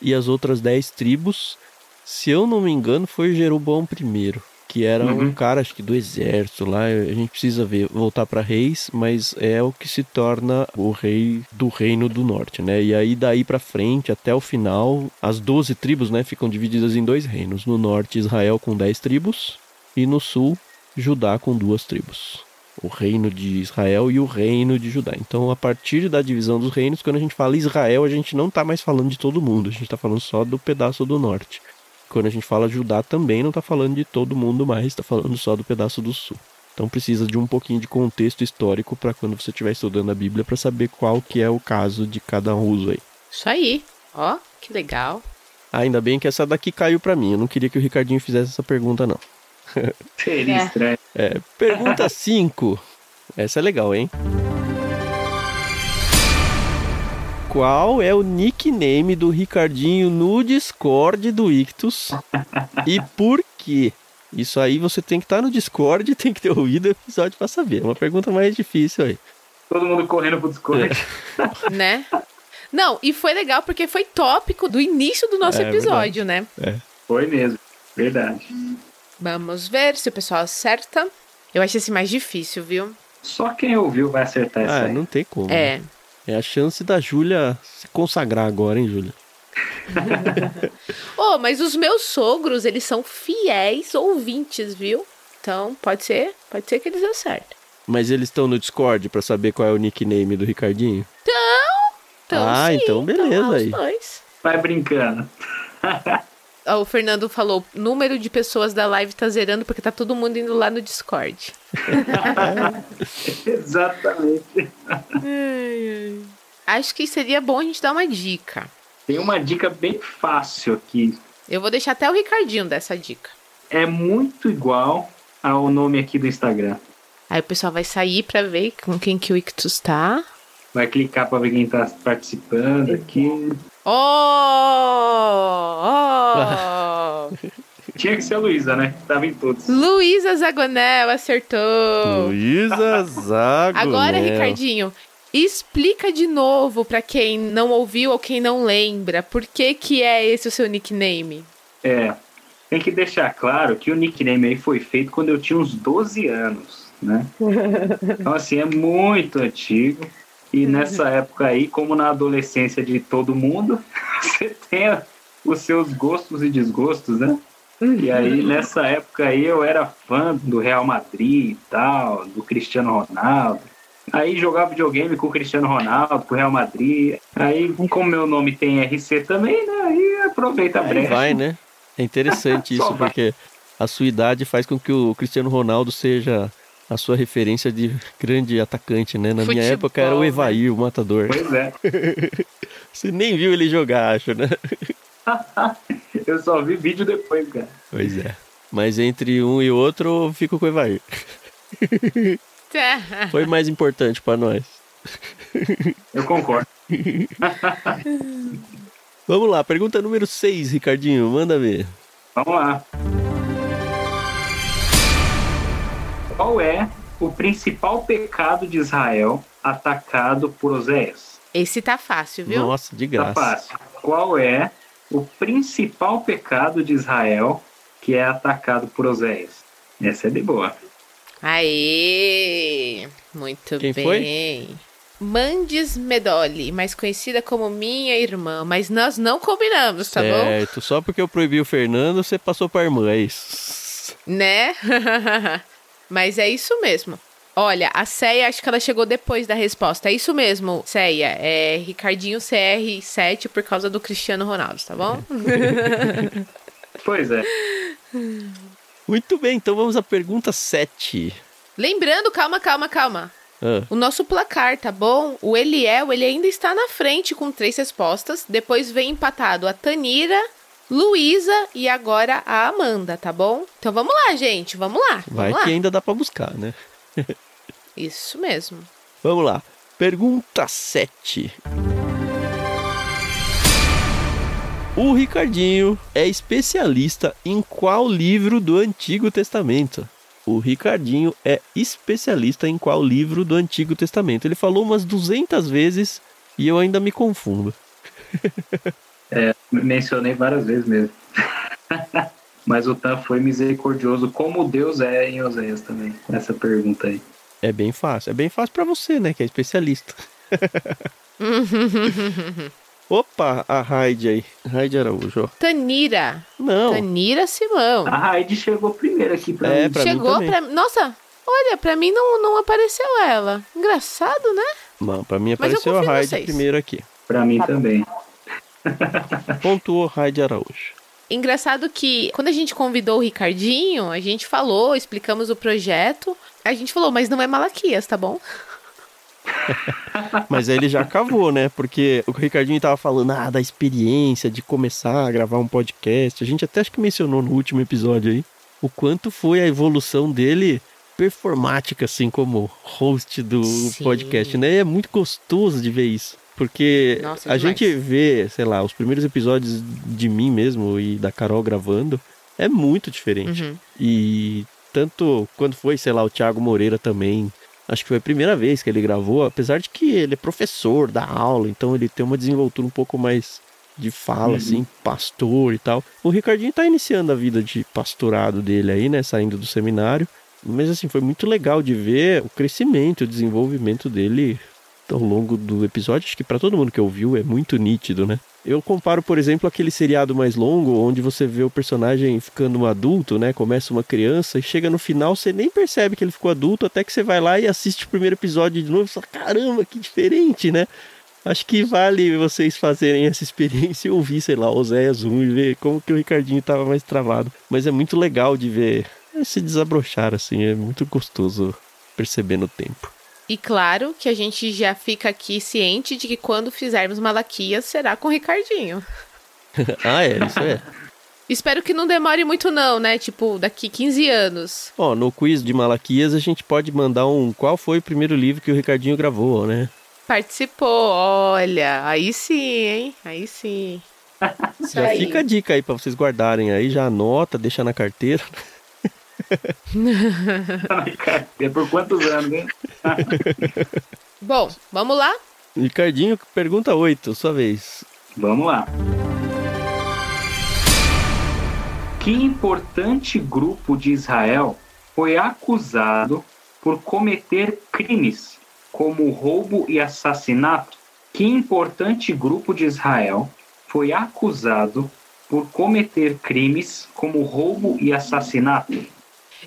e as outras dez tribos, se eu não me engano, foi Jeroboão I, que era um Uhum. cara, acho que do exército lá, a gente precisa ver, voltar para reis, mas é o que se torna o rei do reino do norte, né? E aí daí para frente, até o final, as 12 tribos, né, ficam divididas em dois reinos, no norte Israel com 10 tribos e no sul Judá com duas tribos. O reino de Israel e o reino de Judá. Então, a partir da divisão dos reinos, quando a gente fala Israel, a gente não está mais falando de todo mundo, a gente está falando só do pedaço do norte. Quando a gente fala Judá também não está falando de todo mundo mais, está falando só do pedaço do sul. Então precisa de um pouquinho de contexto histórico para quando você estiver estudando a Bíblia para saber qual que é o caso de cada uso aí. Isso aí. Ó, que legal. Ah, ainda bem que essa daqui caiu pra mim. Eu não queria que o Ricardinho fizesse essa pergunta, não. Seria É. estranho. É, pergunta 5. Essa é legal, hein? Qual é o nickname do Ricardinho no Discord do Ictus? E por quê? Isso aí você tem que estar no Discord e tem que ter ouvido o episódio pra saber. É uma pergunta mais difícil aí. Todo mundo correndo pro Discord. né? Não, e foi legal porque foi tópico do início do nosso É, episódio, né? Foi mesmo. Verdade. Vamos ver se o pessoal acerta. Eu achei esse mais difícil, viu? Só quem ouviu vai acertar essa Ah, aí. não tem como. né? É. A chance da Júlia se consagrar agora, hein, Júlia? Oh, mas os meus sogros, eles são fiéis ouvintes, viu? Então, pode ser, pode ser que eles acertem. Mas eles estão no Discord pra saber qual é o nickname do Ricardinho? Então, Ah, sim, então beleza lá os aí. dois. Vai brincando. Ó, O Fernando falou: número de pessoas da live tá zerando porque tá todo mundo indo lá no Discord. Exatamente. Acho que seria bom a gente dar uma dica. Tem uma dica bem fácil aqui. Eu vou deixar até o Ricardinho dessa dica. É muito igual ao nome aqui do Instagram. Aí o pessoal vai sair pra ver com quem que o Ictus tá. Vai clicar pra ver quem tá participando aqui. Oh! oh! Tinha que ser a Luísa, né? Tava em todos. Luísa Zagonel acertou. Luísa Zago. Agora, Ricardinho, explica de novo pra quem não ouviu ou quem não lembra, por que que é esse o seu nickname? É. Tem que deixar claro que o nickname aí foi feito quando eu tinha uns 12 anos, né? Então, assim, é muito antigo. E nessa época aí, como na adolescência de todo mundo, você tem os seus gostos e desgostos, né? E aí, nessa época aí, eu era fã do Real Madrid e tal, do Cristiano Ronaldo. Aí jogava videogame com o Cristiano Ronaldo, com o Real Madrid. Aí, como meu nome tem RC também, né? Aí aproveita a brecha. vai, né? É interessante isso, porque a sua idade faz com que o Cristiano Ronaldo seja a sua referência de grande atacante, né? Na minha Futebol, época era o né? Evair, o matador. Pois é. Você nem viu ele jogar, acho, né? Eu só vi vídeo depois, cara. Pois é. Mas entre um e outro, eu fico com o Evair. Foi mais importante pra nós. Eu concordo. Vamos lá, pergunta número 6, Ricardinho, manda ver. Vamos lá. Qual é o principal pecado de Israel atacado por Oséias? Esse tá fácil, viu? Nossa, de Tá graça. fácil. Qual é o principal pecado de Israel que é atacado por Oséias? Essa é de boa. Aê! Muito Quem bem. foi? Mandes Medoli, mais conhecida como minha irmã, mas nós não combinamos, tá bom? certo, só porque eu proibi o Fernando, você passou pra irmã, é isso. Né? mas é isso mesmo. Olha, a Ceia, acho que ela chegou depois da resposta. É isso mesmo, Ceia. É Ricardinho CR7 por causa do Cristiano Ronaldo, tá bom? Pois é. Muito bem, então vamos à pergunta 7. Lembrando, calma, calma, calma. Ah, O nosso placar, tá bom? O Eliel, ele ainda está na frente com três respostas. Depois vem empatado a Tanira, Luísa e agora a Amanda, tá bom? Então vamos lá, gente. Vamos lá. vai Vamos que lá. ainda dá pra buscar, né? Isso mesmo. Vamos lá. Pergunta 7. O Ricardinho é especialista em qual livro do Antigo Testamento? O Ricardinho é especialista em qual livro do Antigo Testamento? Ele falou umas 200 vezes e eu ainda me confundo. Mencionei várias vezes mesmo. Mas o Tan foi misericordioso, como Deus é em Oséias também. Essa pergunta aí. É bem fácil. É bem fácil pra você, né? Que é especialista. Opa, a Raide aí. Raide Araújo, ó. Tanira. Não. Tanira Simão. A Raide chegou primeiro aqui pra É, mim. pra mim Chegou também. pra. Nossa, olha, pra mim não, não apareceu ela. Engraçado, né? Não, pra mim apareceu a Raide primeiro aqui. Pra mim também. Pontuou Raide Araújo. Engraçado que quando a gente convidou o Ricardinho, a gente falou, explicamos o projeto. A gente falou, mas não é Malaquias, tá bom? Mas aí ele já cavou, né? Porque o Ricardinho tava falando ah, da experiência de começar a gravar um podcast. A gente até acho que mencionou no último episódio aí o quanto foi a evolução dele performática, assim, como host do Sim. podcast, né? E é muito gostoso de ver isso. Porque Nossa, a demais. gente vê, sei lá, os primeiros episódios de mim mesmo e da Carol gravando, é muito diferente. Uhum. E tanto quando foi, sei lá, o Thiago Moreira também. Acho que foi a primeira vez que ele gravou, apesar de que ele é professor da aula, então ele tem uma desenvoltura um pouco mais de fala, Uhum. assim, pastor e tal. O Ricardinho tá iniciando a vida de pastorado dele aí, né, saindo do seminário. Mas assim, foi muito legal de ver o crescimento, o desenvolvimento dele ao longo do episódio. Acho que pra todo mundo que ouviu é muito nítido, né? Eu comparo, por exemplo, aquele seriado mais longo, onde você vê o personagem ficando um adulto, né? Começa uma criança e chega no final, você nem percebe que ele ficou adulto, até que você vai lá e assiste o primeiro episódio de novo e fala, caramba, que diferente, né? Acho que vale vocês fazerem essa experiência e ouvir, sei lá, Oséias 1 e ver como que o Ricardinho tava mais travado. Mas é muito legal de ver se desabrochar, assim, é muito gostoso perceber no tempo. E claro que a gente já fica aqui ciente de que quando fizermos Malaquias será com o Ricardinho. ah, é, isso é. Espero que não demore muito não, né? Tipo, daqui 15 anos. Ó, no quiz de Malaquias a gente pode mandar um qual foi o primeiro livro que o Ricardinho gravou, né? Participou, olha. Aí sim, hein? Aí sim. Já aí. fica a dica aí pra vocês guardarem aí, já anota, deixa na carteira. É por quantos anos, hein? Bom, vamos lá? Ricardinho, pergunta 8, sua vez. Vamos lá. Que importante grupo de Israel foi acusado por cometer crimes como roubo e assassinato? Que importante grupo de Israel foi acusado por cometer crimes como roubo e assassinato?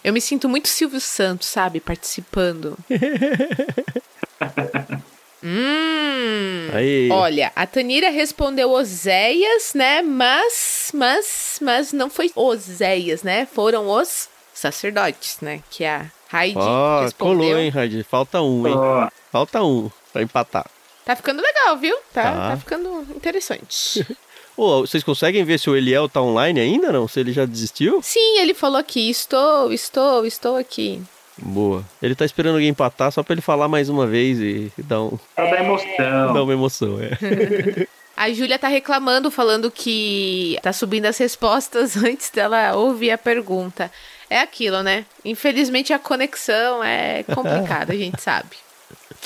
Eu me sinto muito Silvio Santos, sabe? Participando. hum. Aí. Olha, a Tanira respondeu Oséias, né? Mas, mas, mas não foi Oséias, né? Foram os sacerdotes, né? Que a Heidi Ó, respondeu. colou, hein, Raid? Falta um, hein? Ó, Falta um pra empatar. Tá ficando legal, viu? Tá, Tá. tá ficando interessante. Ô, vocês conseguem ver se o Eliel tá online ainda, não? Se ele já desistiu? Sim, ele falou aqui: estou, estou, estou aqui. Boa. Ele tá esperando alguém empatar só pra ele falar mais uma vez e, e dar, um, pra dar emoção. dar uma emoção, é. A Júlia tá reclamando, falando que tá subindo as respostas antes dela ouvir a pergunta. É aquilo, né? Infelizmente a conexão é complicada, a gente sabe.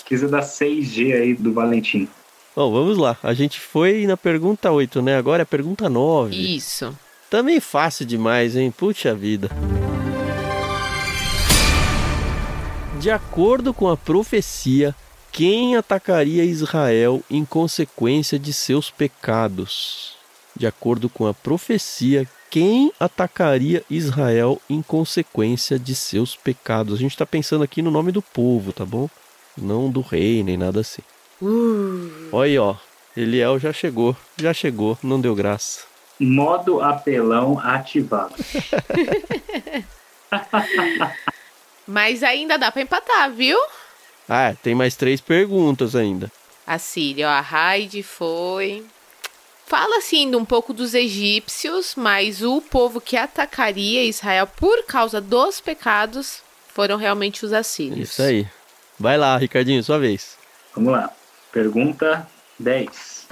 Precisa da 6G aí do Valentim. Bom, vamos lá. A gente foi na pergunta 8, né? Agora é a pergunta 9. Isso. Também fácil demais, hein? Puxa vida. De acordo com a profecia, quem atacaria Israel em consequência de seus pecados? De acordo com a profecia, quem atacaria Israel em consequência de seus pecados? A gente está pensando aqui no nome do povo, tá bom? Não do rei, nem nada assim. Uh, Olha aí, ó. Eliel já chegou, já chegou, não deu graça. Modo apelão ativado. mas ainda dá pra empatar, viu? Ah, tem mais três perguntas ainda. A Síria, ó, a Heidi foi. Fala assim de um pouco dos egípcios, mas o povo que atacaria Israel por causa dos pecados foram realmente os assírios. Isso aí. Vai lá, Ricardinho, sua vez. Vamos lá. Pergunta 10.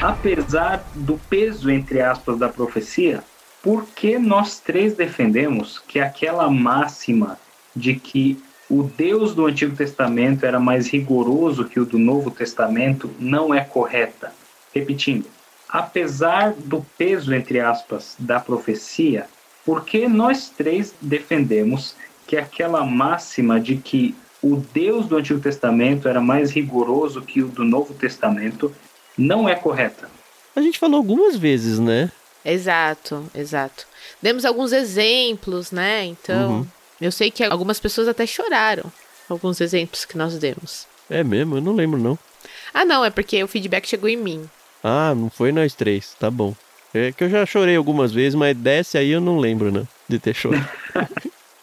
Apesar do peso, entre aspas, da profecia, por que nós três defendemos que aquela máxima de que o Deus do Antigo Testamento era mais rigoroso que o do Novo Testamento não é correta? Repetindo, apesar do peso, entre aspas, da profecia, por que nós três defendemos que aquela máxima de que o Deus do Antigo Testamento era mais rigoroso que o do Novo Testamento não é correta? A gente falou algumas vezes, né? Exato, exato. Demos alguns exemplos, né? Então, Uhum. eu sei que algumas pessoas até choraram. Alguns exemplos que nós demos. É mesmo, eu não lembro não. Ah, não, é porque o feedback chegou em mim. Ah, não foi nós três, tá bom. É que eu já chorei algumas vezes, mas desce aí eu não lembro, né? De ter chorado.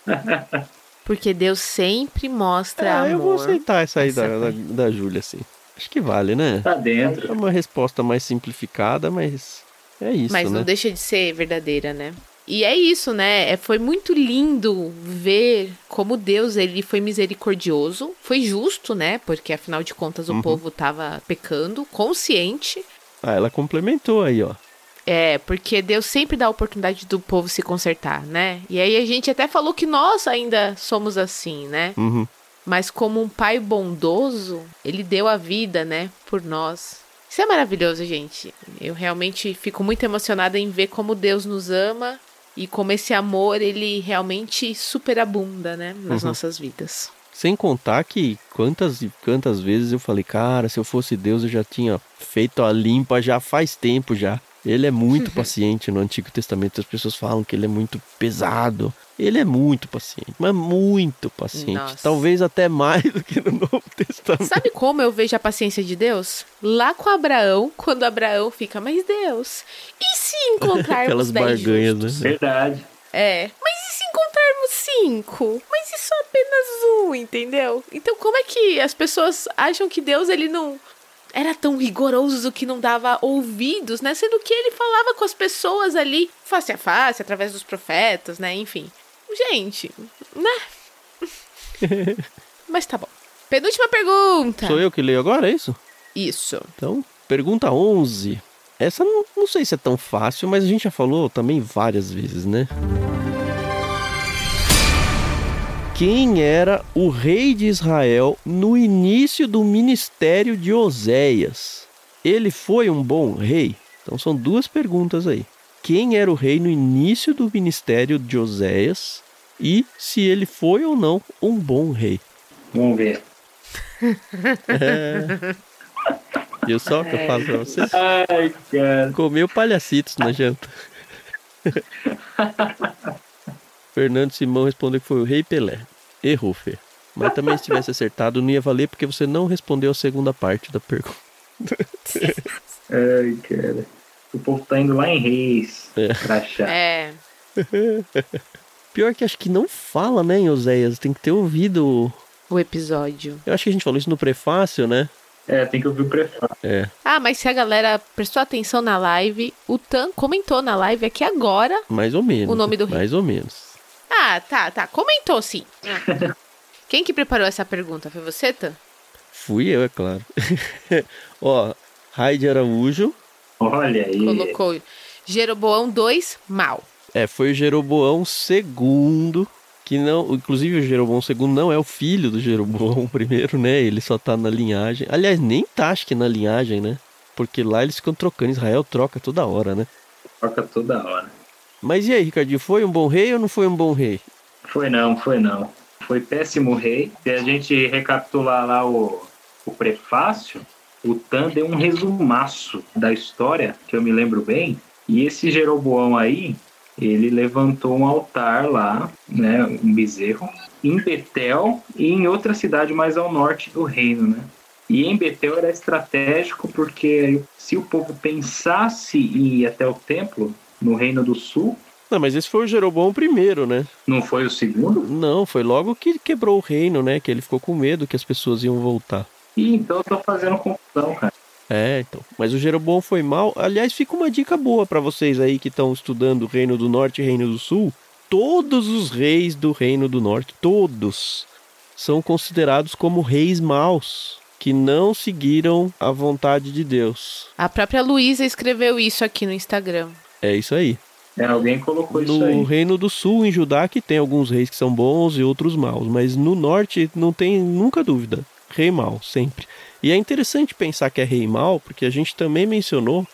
Porque Deus sempre mostra É, amor. eu vou aceitar essa aí Essa da, da, da Júlia, assim. Acho que vale, né? Tá É dentro. uma resposta mais simplificada, mas é isso, Mas né? não deixa de ser verdadeira, né? E é isso, né? É, Foi muito lindo ver como Deus ele foi misericordioso, foi justo, né? Porque afinal de contas o Uhum. povo tava pecando, consciente. Ah, ela complementou aí, ó. É, porque Deus sempre dá a oportunidade do povo se consertar, né? E aí a gente até falou que nós ainda somos assim, né? Uhum. Mas como um pai bondoso, ele deu a vida, né, por nós. Isso é maravilhoso, gente. Eu realmente fico muito emocionada em ver como Deus nos ama e como esse amor ele realmente superabunda, né, nas Uhum. nossas vidas. Sem contar que quantas e quantas vezes eu falei, cara, se eu fosse Deus eu já tinha feito a limpa já faz tempo já. Ele é muito paciente no Antigo Testamento. As pessoas falam que ele é muito pesado. Ele é muito paciente, mas muito paciente. Nossa. Talvez até mais do que no Novo Testamento. Sabe como eu vejo a paciência de Deus? Lá com Abraão, quando Abraão fica, mas Deus, e se encontrarmos Aquelas barganhas, justos? né? Verdade. É. Mas e se encontrarmos cinco? Mas e só apenas um, entendeu? Então como é que as pessoas acham que Deus ele não era tão rigoroso que não dava ouvidos, né? Sendo que ele falava com as pessoas ali face a face, através dos profetas, né? Enfim. Gente, né? Mas tá bom. Penúltima pergunta. Sou eu que leio agora, é isso? Isso. Então, pergunta 11. Essa não, não sei se é tão fácil, mas a gente já falou também várias vezes, né? Quem era o rei de Israel no início do ministério de Oséias? Ele foi um bom rei? Então são duas perguntas aí. Quem era o rei no início do ministério de Oséias e se ele foi ou não um bom rei? Vamos ver. Viu só o que eu falo pra vocês? Ai, cara. Comeu palhacitos na janta. Fernando Simão respondeu que foi o Rei Pelé. Errou, Fê. Mas também se tivesse acertado não ia valer porque você não respondeu a segunda parte da pergunta. Ai, cara. O povo tá indo lá em Reis. É. Pra achar. É. Pior que acho que não fala, né, em Oséias. Tem que ter ouvido. O episódio. Eu acho que a gente falou isso no prefácio, né? É, tem que ouvir o prefácio. É, Ah, mas se a galera prestou atenção na live, o Tan comentou na live aqui agora. mais ou menos. O nome do rei. Mais ou menos. Ah, tá, tá. Comentou sim. Ah. Quem que preparou essa pergunta? Foi você, Tan? Fui eu, é claro. Ó, Raide Araújo. Olha aí. Colocou Jeroboão 2, mal. É, foi o Jeroboão II, que não, inclusive o Jeroboão II não é o filho do Jeroboão primeiro, né? Ele só tá na linhagem. Aliás, nem tá acho que na linhagem, né? Porque lá eles ficam trocando, Israel troca toda hora, né? Toca toda hora. Mas e aí, Ricardinho, foi um bom rei ou não foi um bom rei? Foi não, foi não. Foi péssimo rei. Se a gente recapitular lá o, o prefácio, o Tan deu um resumaço da história, que eu me lembro bem. E esse Jeroboão aí, ele levantou um altar lá, né, um bezerro, em Betel e em outra cidade mais ao norte do reino, né? E em Betel era estratégico porque se o povo pensasse em ir até o templo, no reino do sul, Não, mas esse foi o Jeroboão primeiro, né? não foi o segundo? Não, foi logo que quebrou o reino, né? Que ele ficou com medo que as pessoas iam voltar. Ih, então eu tô fazendo confusão, cara. É, então. Mas o Jeroboão foi mal. Aliás, fica uma dica boa pra vocês aí que estão estudando o Reino do Norte e Reino do Sul. Todos os reis do Reino do Norte, todos, são considerados como reis maus, que não seguiram a vontade de Deus. A própria Luísa escreveu isso aqui no Instagram. É isso aí. É, alguém colocou isso No aí. Reino do Sul, em Judá, que tem alguns reis que são bons e outros maus, mas no Norte não tem nunca dúvida. Rei mau, sempre. E é interessante pensar que é rei mau, porque a gente também mencionou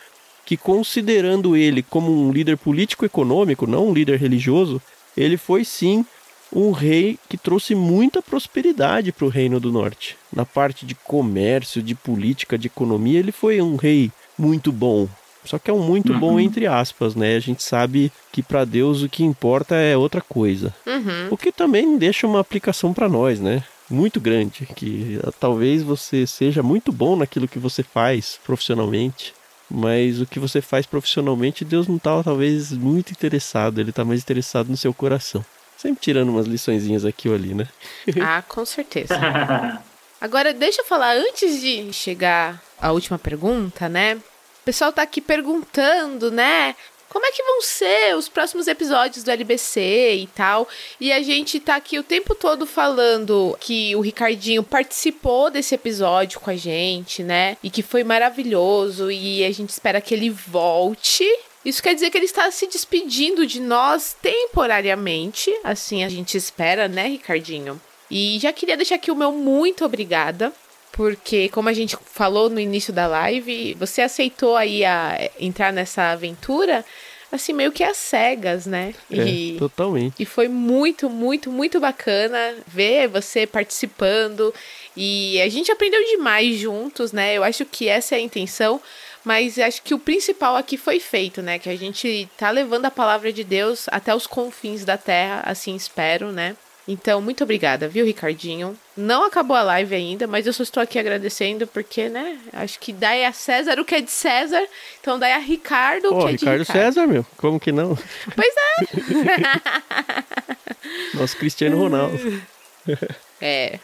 que, considerando ele como um líder político-econômico, não um líder religioso, ele foi sim um rei que trouxe muita prosperidade para o Reino do Norte. Na parte de comércio, de política, de economia, ele foi um rei muito bom. Só que é um muito bom Uhum. entre aspas, né? A gente sabe que para Deus o que importa é outra coisa. Uhum. O que também deixa uma aplicação para nós, né? Muito grande, que ah, talvez você seja muito bom naquilo que você faz profissionalmente, mas o que você faz profissionalmente, Deus não tá talvez muito interessado, ele tá mais interessado no seu coração. Sempre tirando umas liçõezinhas aqui ou ali, né? ah, com certeza. Agora, deixa eu falar, antes de chegar à última pergunta, né? O pessoal tá aqui perguntando, né? Como é que vão ser os próximos episódios do LBC e tal? E a gente tá aqui o tempo todo falando que o Ricardinho participou desse episódio com a gente, né? E que foi maravilhoso e a gente espera que ele volte isso quer dizer que ele está se despedindo de nós temporariamente, assim a gente espera, né, Ricardinho? E já queria deixar aqui o meu muito obrigada, porque como a gente falou no início da live, você aceitou aí a entrar nessa aventura assim meio que às cegas, né? E, é, totalmente. E foi muito, muito, muito bacana ver você participando e a gente aprendeu demais juntos, né? Eu acho que essa é a intenção mas acho que o principal aqui foi feito, né? Que a gente tá levando a palavra de Deus até os confins da terra, assim espero, né? Então, muito obrigada, viu, Ricardinho? Não acabou a live ainda, mas eu só estou aqui agradecendo porque, né? Acho que dá a César o que é de César, então dá a Ricardo o que é de Ricardo. César, meu. Como que não? Pois é. Nosso Cristiano Ronaldo. É.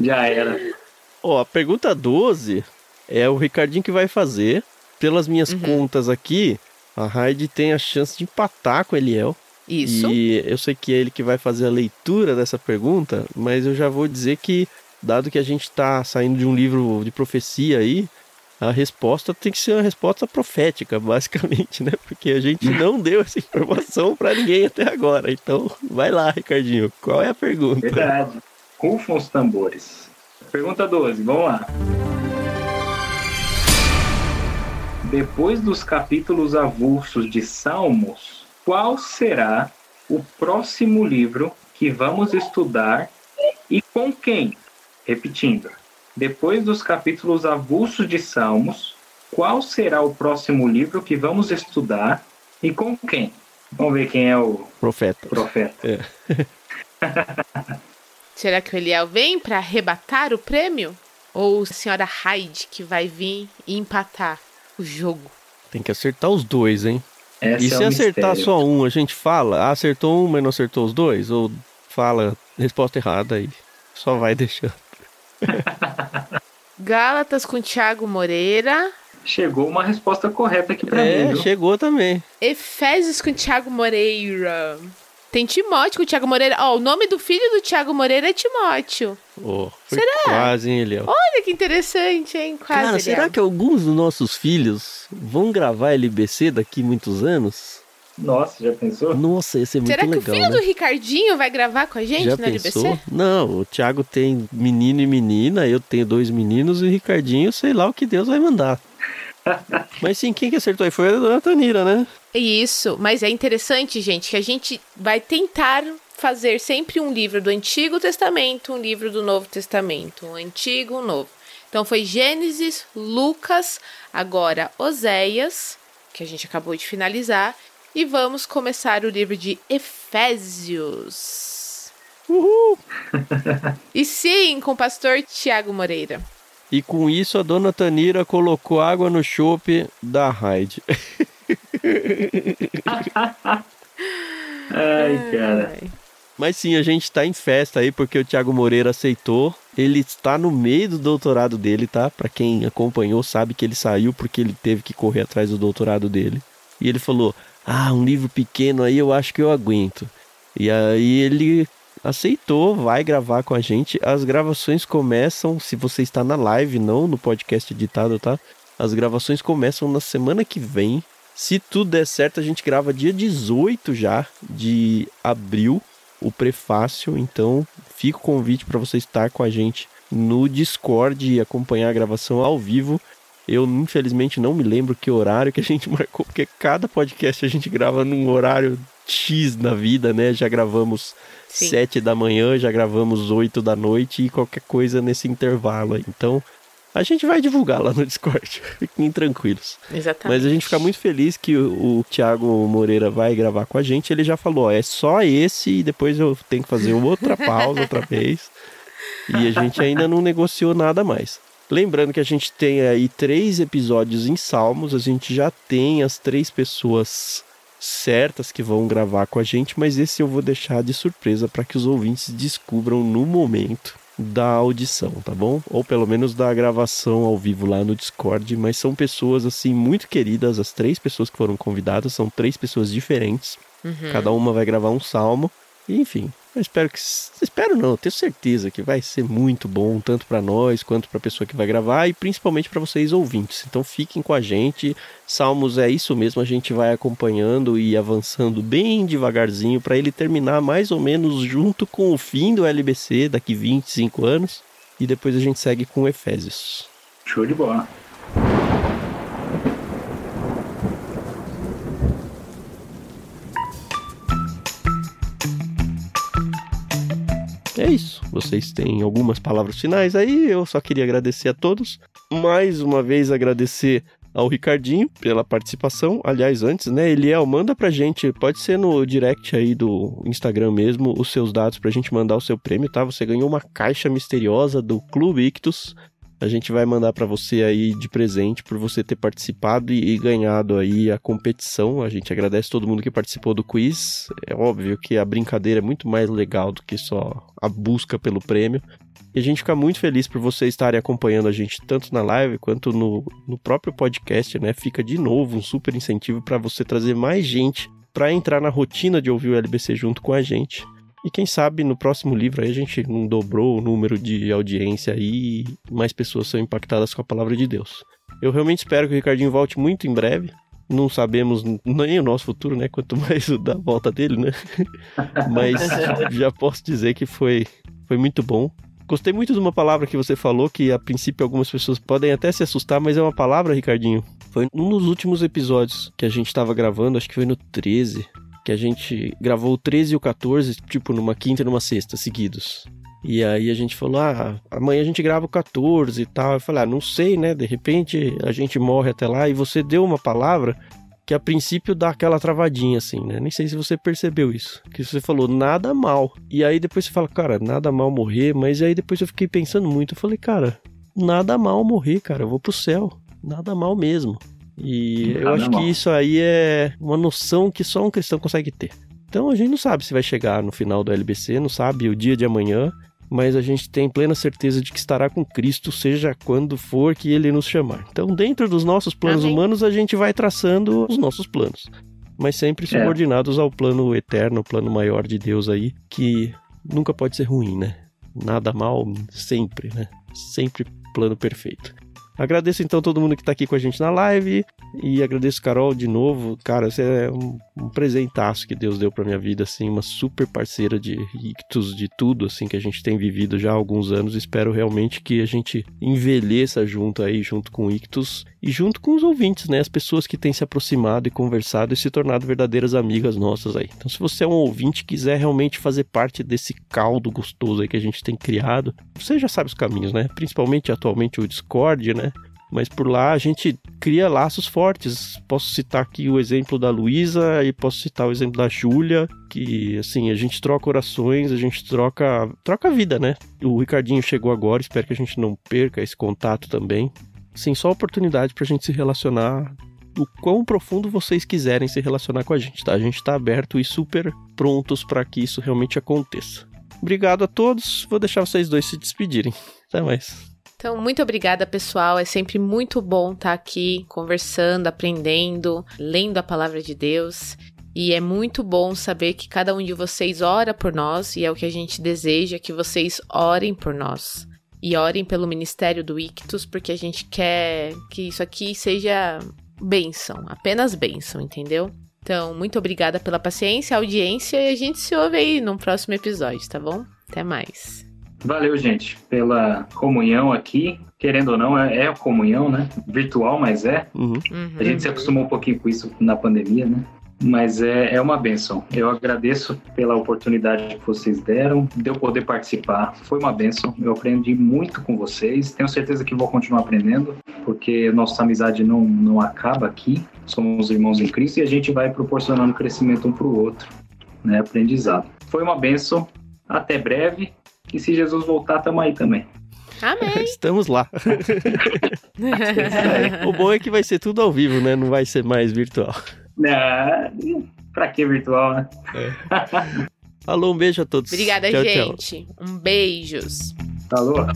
Já era. Ó, a pergunta 12 é o Ricardinho que vai fazer. Pelas minhas uhum. contas aqui, a Raid tem a chance de empatar com o Eliel. Isso. E eu sei que é ele que vai fazer a leitura dessa pergunta, mas eu já vou dizer que, dado que a gente está saindo de um livro de profecia aí, a resposta tem que ser uma resposta profética, basicamente, né? Porque a gente não deu essa informação para ninguém até agora. Então, vai lá, Ricardinho, qual é a pergunta? Verdade. Rufam os tambores. Pergunta 12, vamos lá. depois dos capítulos avulsos de Salmos, qual será o próximo livro que vamos estudar e com quem? Repetindo, depois dos capítulos avulsos de Salmos, qual será o próximo livro que vamos estudar e com quem? Vamos ver quem é o profeta. profeta. É. será que o Eliel vem para arrebatar o prêmio? Ou a senhora Hyde que vai vir e empatar? o jogo. Tem que acertar os dois, hein? Essa e se é acertar mistério. só um, a gente fala, ah, acertou um, mas não acertou os dois? Ou fala resposta errada aí? Só vai deixando. Gálatas com Thiago Moreira. Chegou uma resposta correta aqui pra é, mim. É, chegou também. Efésios com Thiago Moreira. Tem Timóteo com o Thiago Moreira. Ó, oh, o nome do filho do Thiago Moreira é Timóteo. Oh, será? Quase, hein, Eliel? Olha que interessante, hein? Quase. Cara, será que alguns dos nossos filhos vão gravar LBC daqui muitos anos? Nossa, já pensou? Nossa, ia ser muito Será legal. Será que o filho né? do Ricardinho vai gravar com a gente já no pensou? LBC? Não, o Thiago tem menino e menina, eu tenho dois meninos e o Ricardinho, sei lá o que Deus vai mandar. Mas sim, quem que acertou aí foi a dona Tanira, né? Isso, mas é interessante, gente, que a gente vai tentar fazer sempre um livro do Antigo Testamento, um livro do Novo Testamento, um antigo, um novo. Então foi Gênesis, Lucas, agora Oséias, que a gente acabou de finalizar, e vamos começar o livro de Efésios. Uhul! e sim, com o pastor Tiago Moreira. E com isso a dona Tanira colocou água no chope da Hyde. Ai, cara. Mas sim, a gente tá em festa aí porque o Thiago Moreira aceitou. Ele está no meio do doutorado dele, tá? Para quem acompanhou sabe que ele saiu porque ele teve que correr atrás do doutorado dele. E ele falou: "Ah, um livro pequeno aí eu acho que eu aguento". E aí ele aceitou, vai gravar com a gente. As gravações começam, se você está na live, não no podcast editado, tá? As gravações começam na semana que vem. Se tudo der certo, a gente grava dia 18 já de abril, o prefácio. Então, fica o convite para você estar com a gente no Discord e acompanhar a gravação ao vivo. Eu, infelizmente, não me lembro que horário que a gente marcou, porque cada podcast a gente grava num horário X na vida, né? Já gravamos Sim. 7 da manhã, já gravamos 8 da noite e qualquer coisa nesse intervalo. Então, a gente vai divulgar lá no Discord. Fiquem tranquilos. Exatamente. Mas a gente fica muito feliz que o, o Thiago Moreira vai gravar com a gente. Ele já falou: ó, é só esse e depois eu tenho que fazer outra pausa outra vez. E a gente ainda não negociou nada mais. Lembrando que a gente tem aí três episódios em Salmos, a gente já tem as três pessoas certas que vão gravar com a gente, mas esse eu vou deixar de surpresa para que os ouvintes descubram no momento da audição, tá bom? Ou pelo menos da gravação ao vivo lá no Discord, mas são pessoas assim muito queridas, as três pessoas que foram convidadas são três pessoas diferentes. Uhum. Cada uma vai gravar um salmo. E, enfim, eu espero que. Espero não, tenho certeza que vai ser muito bom, tanto para nós quanto para a pessoa que vai gravar e principalmente para vocês ouvintes. Então fiquem com a gente. Salmos é isso mesmo, a gente vai acompanhando e avançando bem devagarzinho para ele terminar mais ou menos junto com o fim do LBC daqui 25 anos. E depois a gente segue com Efésios. Show de bola. É isso. Vocês têm algumas palavras finais aí. Eu só queria agradecer a todos. Mais uma vez agradecer ao Ricardinho pela participação. Aliás, antes, né, Eliel, manda pra gente, pode ser no direct aí do Instagram mesmo, os seus dados pra gente mandar o seu prêmio, tá? Você ganhou uma caixa misteriosa do Clube Ictus. A gente vai mandar para você aí de presente por você ter participado e, e, ganhado aí a competição. A gente agradece todo mundo que participou do quiz. É óbvio que a brincadeira é muito mais legal do que só a busca pelo prêmio. E a gente fica muito feliz por vocês estarem acompanhando a gente tanto na live quanto no, no próprio podcast, né? Fica de novo um super incentivo para você trazer mais gente para entrar na rotina de ouvir o LBC junto com a gente. E quem sabe no próximo livro aí a gente não dobrou o número de audiência e mais pessoas são impactadas com a palavra de Deus. Eu realmente espero que o Ricardinho volte muito em breve. Não sabemos nem o nosso futuro, né? Quanto mais o da volta dele, né? Mas já posso dizer que foi, foi muito bom. Gostei muito de uma palavra que você falou, que a princípio algumas pessoas podem até se assustar, mas é uma palavra, Ricardinho. Foi um dos últimos episódios que a gente estava gravando, acho que foi no 13, que a gente gravou o 13 e o 14, tipo, numa quinta e numa sexta, seguidos. E aí a gente falou, ah, amanhã a gente grava o 14 e tal. Eu falei, ah, não sei, né? De repente a gente morre até lá. E você deu uma palavra que a princípio dá aquela travadinha assim, né? Nem sei se você percebeu isso. Que você falou, nada mal. E aí depois você fala, cara, nada mal morrer. Mas aí depois eu fiquei pensando muito. Eu falei, cara, nada mal morrer, cara. Eu vou pro céu. Nada mal mesmo. E eu acho que isso aí é uma noção que só um cristão consegue ter. Então a gente não sabe se vai chegar no final do LBC, não sabe o dia de amanhã, mas a gente tem plena certeza de que estará com Cristo, seja quando for que ele nos chamar. Então, dentro dos nossos planos Amém. humanos, a gente vai traçando os nossos planos, mas sempre subordinados é. ao plano eterno, o plano maior de Deus aí, que nunca pode ser ruim, né? Nada mal, sempre, né? Sempre plano perfeito. Agradeço então todo mundo que está aqui com a gente na live e agradeço Carol de novo. Cara, você é um, um presentaço que Deus deu para minha vida, assim, uma super parceira de ictus, de tudo, assim, que a gente tem vivido já há alguns anos. Espero realmente que a gente envelheça junto aí, junto com Ictus e junto com os ouvintes, né? As pessoas que têm se aproximado e conversado e se tornado verdadeiras amigas nossas aí. Então, se você é um ouvinte e quiser realmente fazer parte desse caldo gostoso aí que a gente tem criado, você já sabe os caminhos, né? Principalmente atualmente o Discord, né? mas por lá a gente cria laços fortes. Posso citar aqui o exemplo da Luísa e posso citar o exemplo da Júlia, que assim, a gente troca orações, a gente troca troca vida, né? O Ricardinho chegou agora, espero que a gente não perca esse contato também. Sim, só oportunidade pra gente se relacionar o quão profundo vocês quiserem se relacionar com a gente, tá? A gente tá aberto e super prontos para que isso realmente aconteça. Obrigado a todos. Vou deixar vocês dois se despedirem. Até mais. Então, muito obrigada, pessoal. É sempre muito bom estar aqui conversando, aprendendo, lendo a palavra de Deus. E é muito bom saber que cada um de vocês ora por nós e é o que a gente deseja que vocês orem por nós. E orem pelo ministério do Ictus, porque a gente quer que isso aqui seja bênção, apenas bênção, entendeu? Então, muito obrigada pela paciência, audiência e a gente se ouve aí no próximo episódio, tá bom? Até mais. Valeu, gente, pela comunhão aqui. Querendo ou não, é, é comunhão, né? Virtual, mas é. Uhum. Uhum. A gente se acostumou um pouquinho com isso na pandemia, né? Mas é, é uma benção. Eu agradeço pela oportunidade que vocês deram, de eu poder participar. Foi uma benção. Eu aprendi muito com vocês. Tenho certeza que vou continuar aprendendo, porque nossa amizade não, não acaba aqui. Somos irmãos em Cristo e a gente vai proporcionando crescimento um para o outro, né? Aprendizado. Foi uma benção. Até breve e se Jesus voltar, tamo aí também. Amém. Estamos lá. o bom é que vai ser tudo ao vivo, né? Não vai ser mais virtual. Ah, pra que virtual, né? Alô, um beijo a todos. Obrigada, tchau, Tchau. gente. Um beijos. Falou.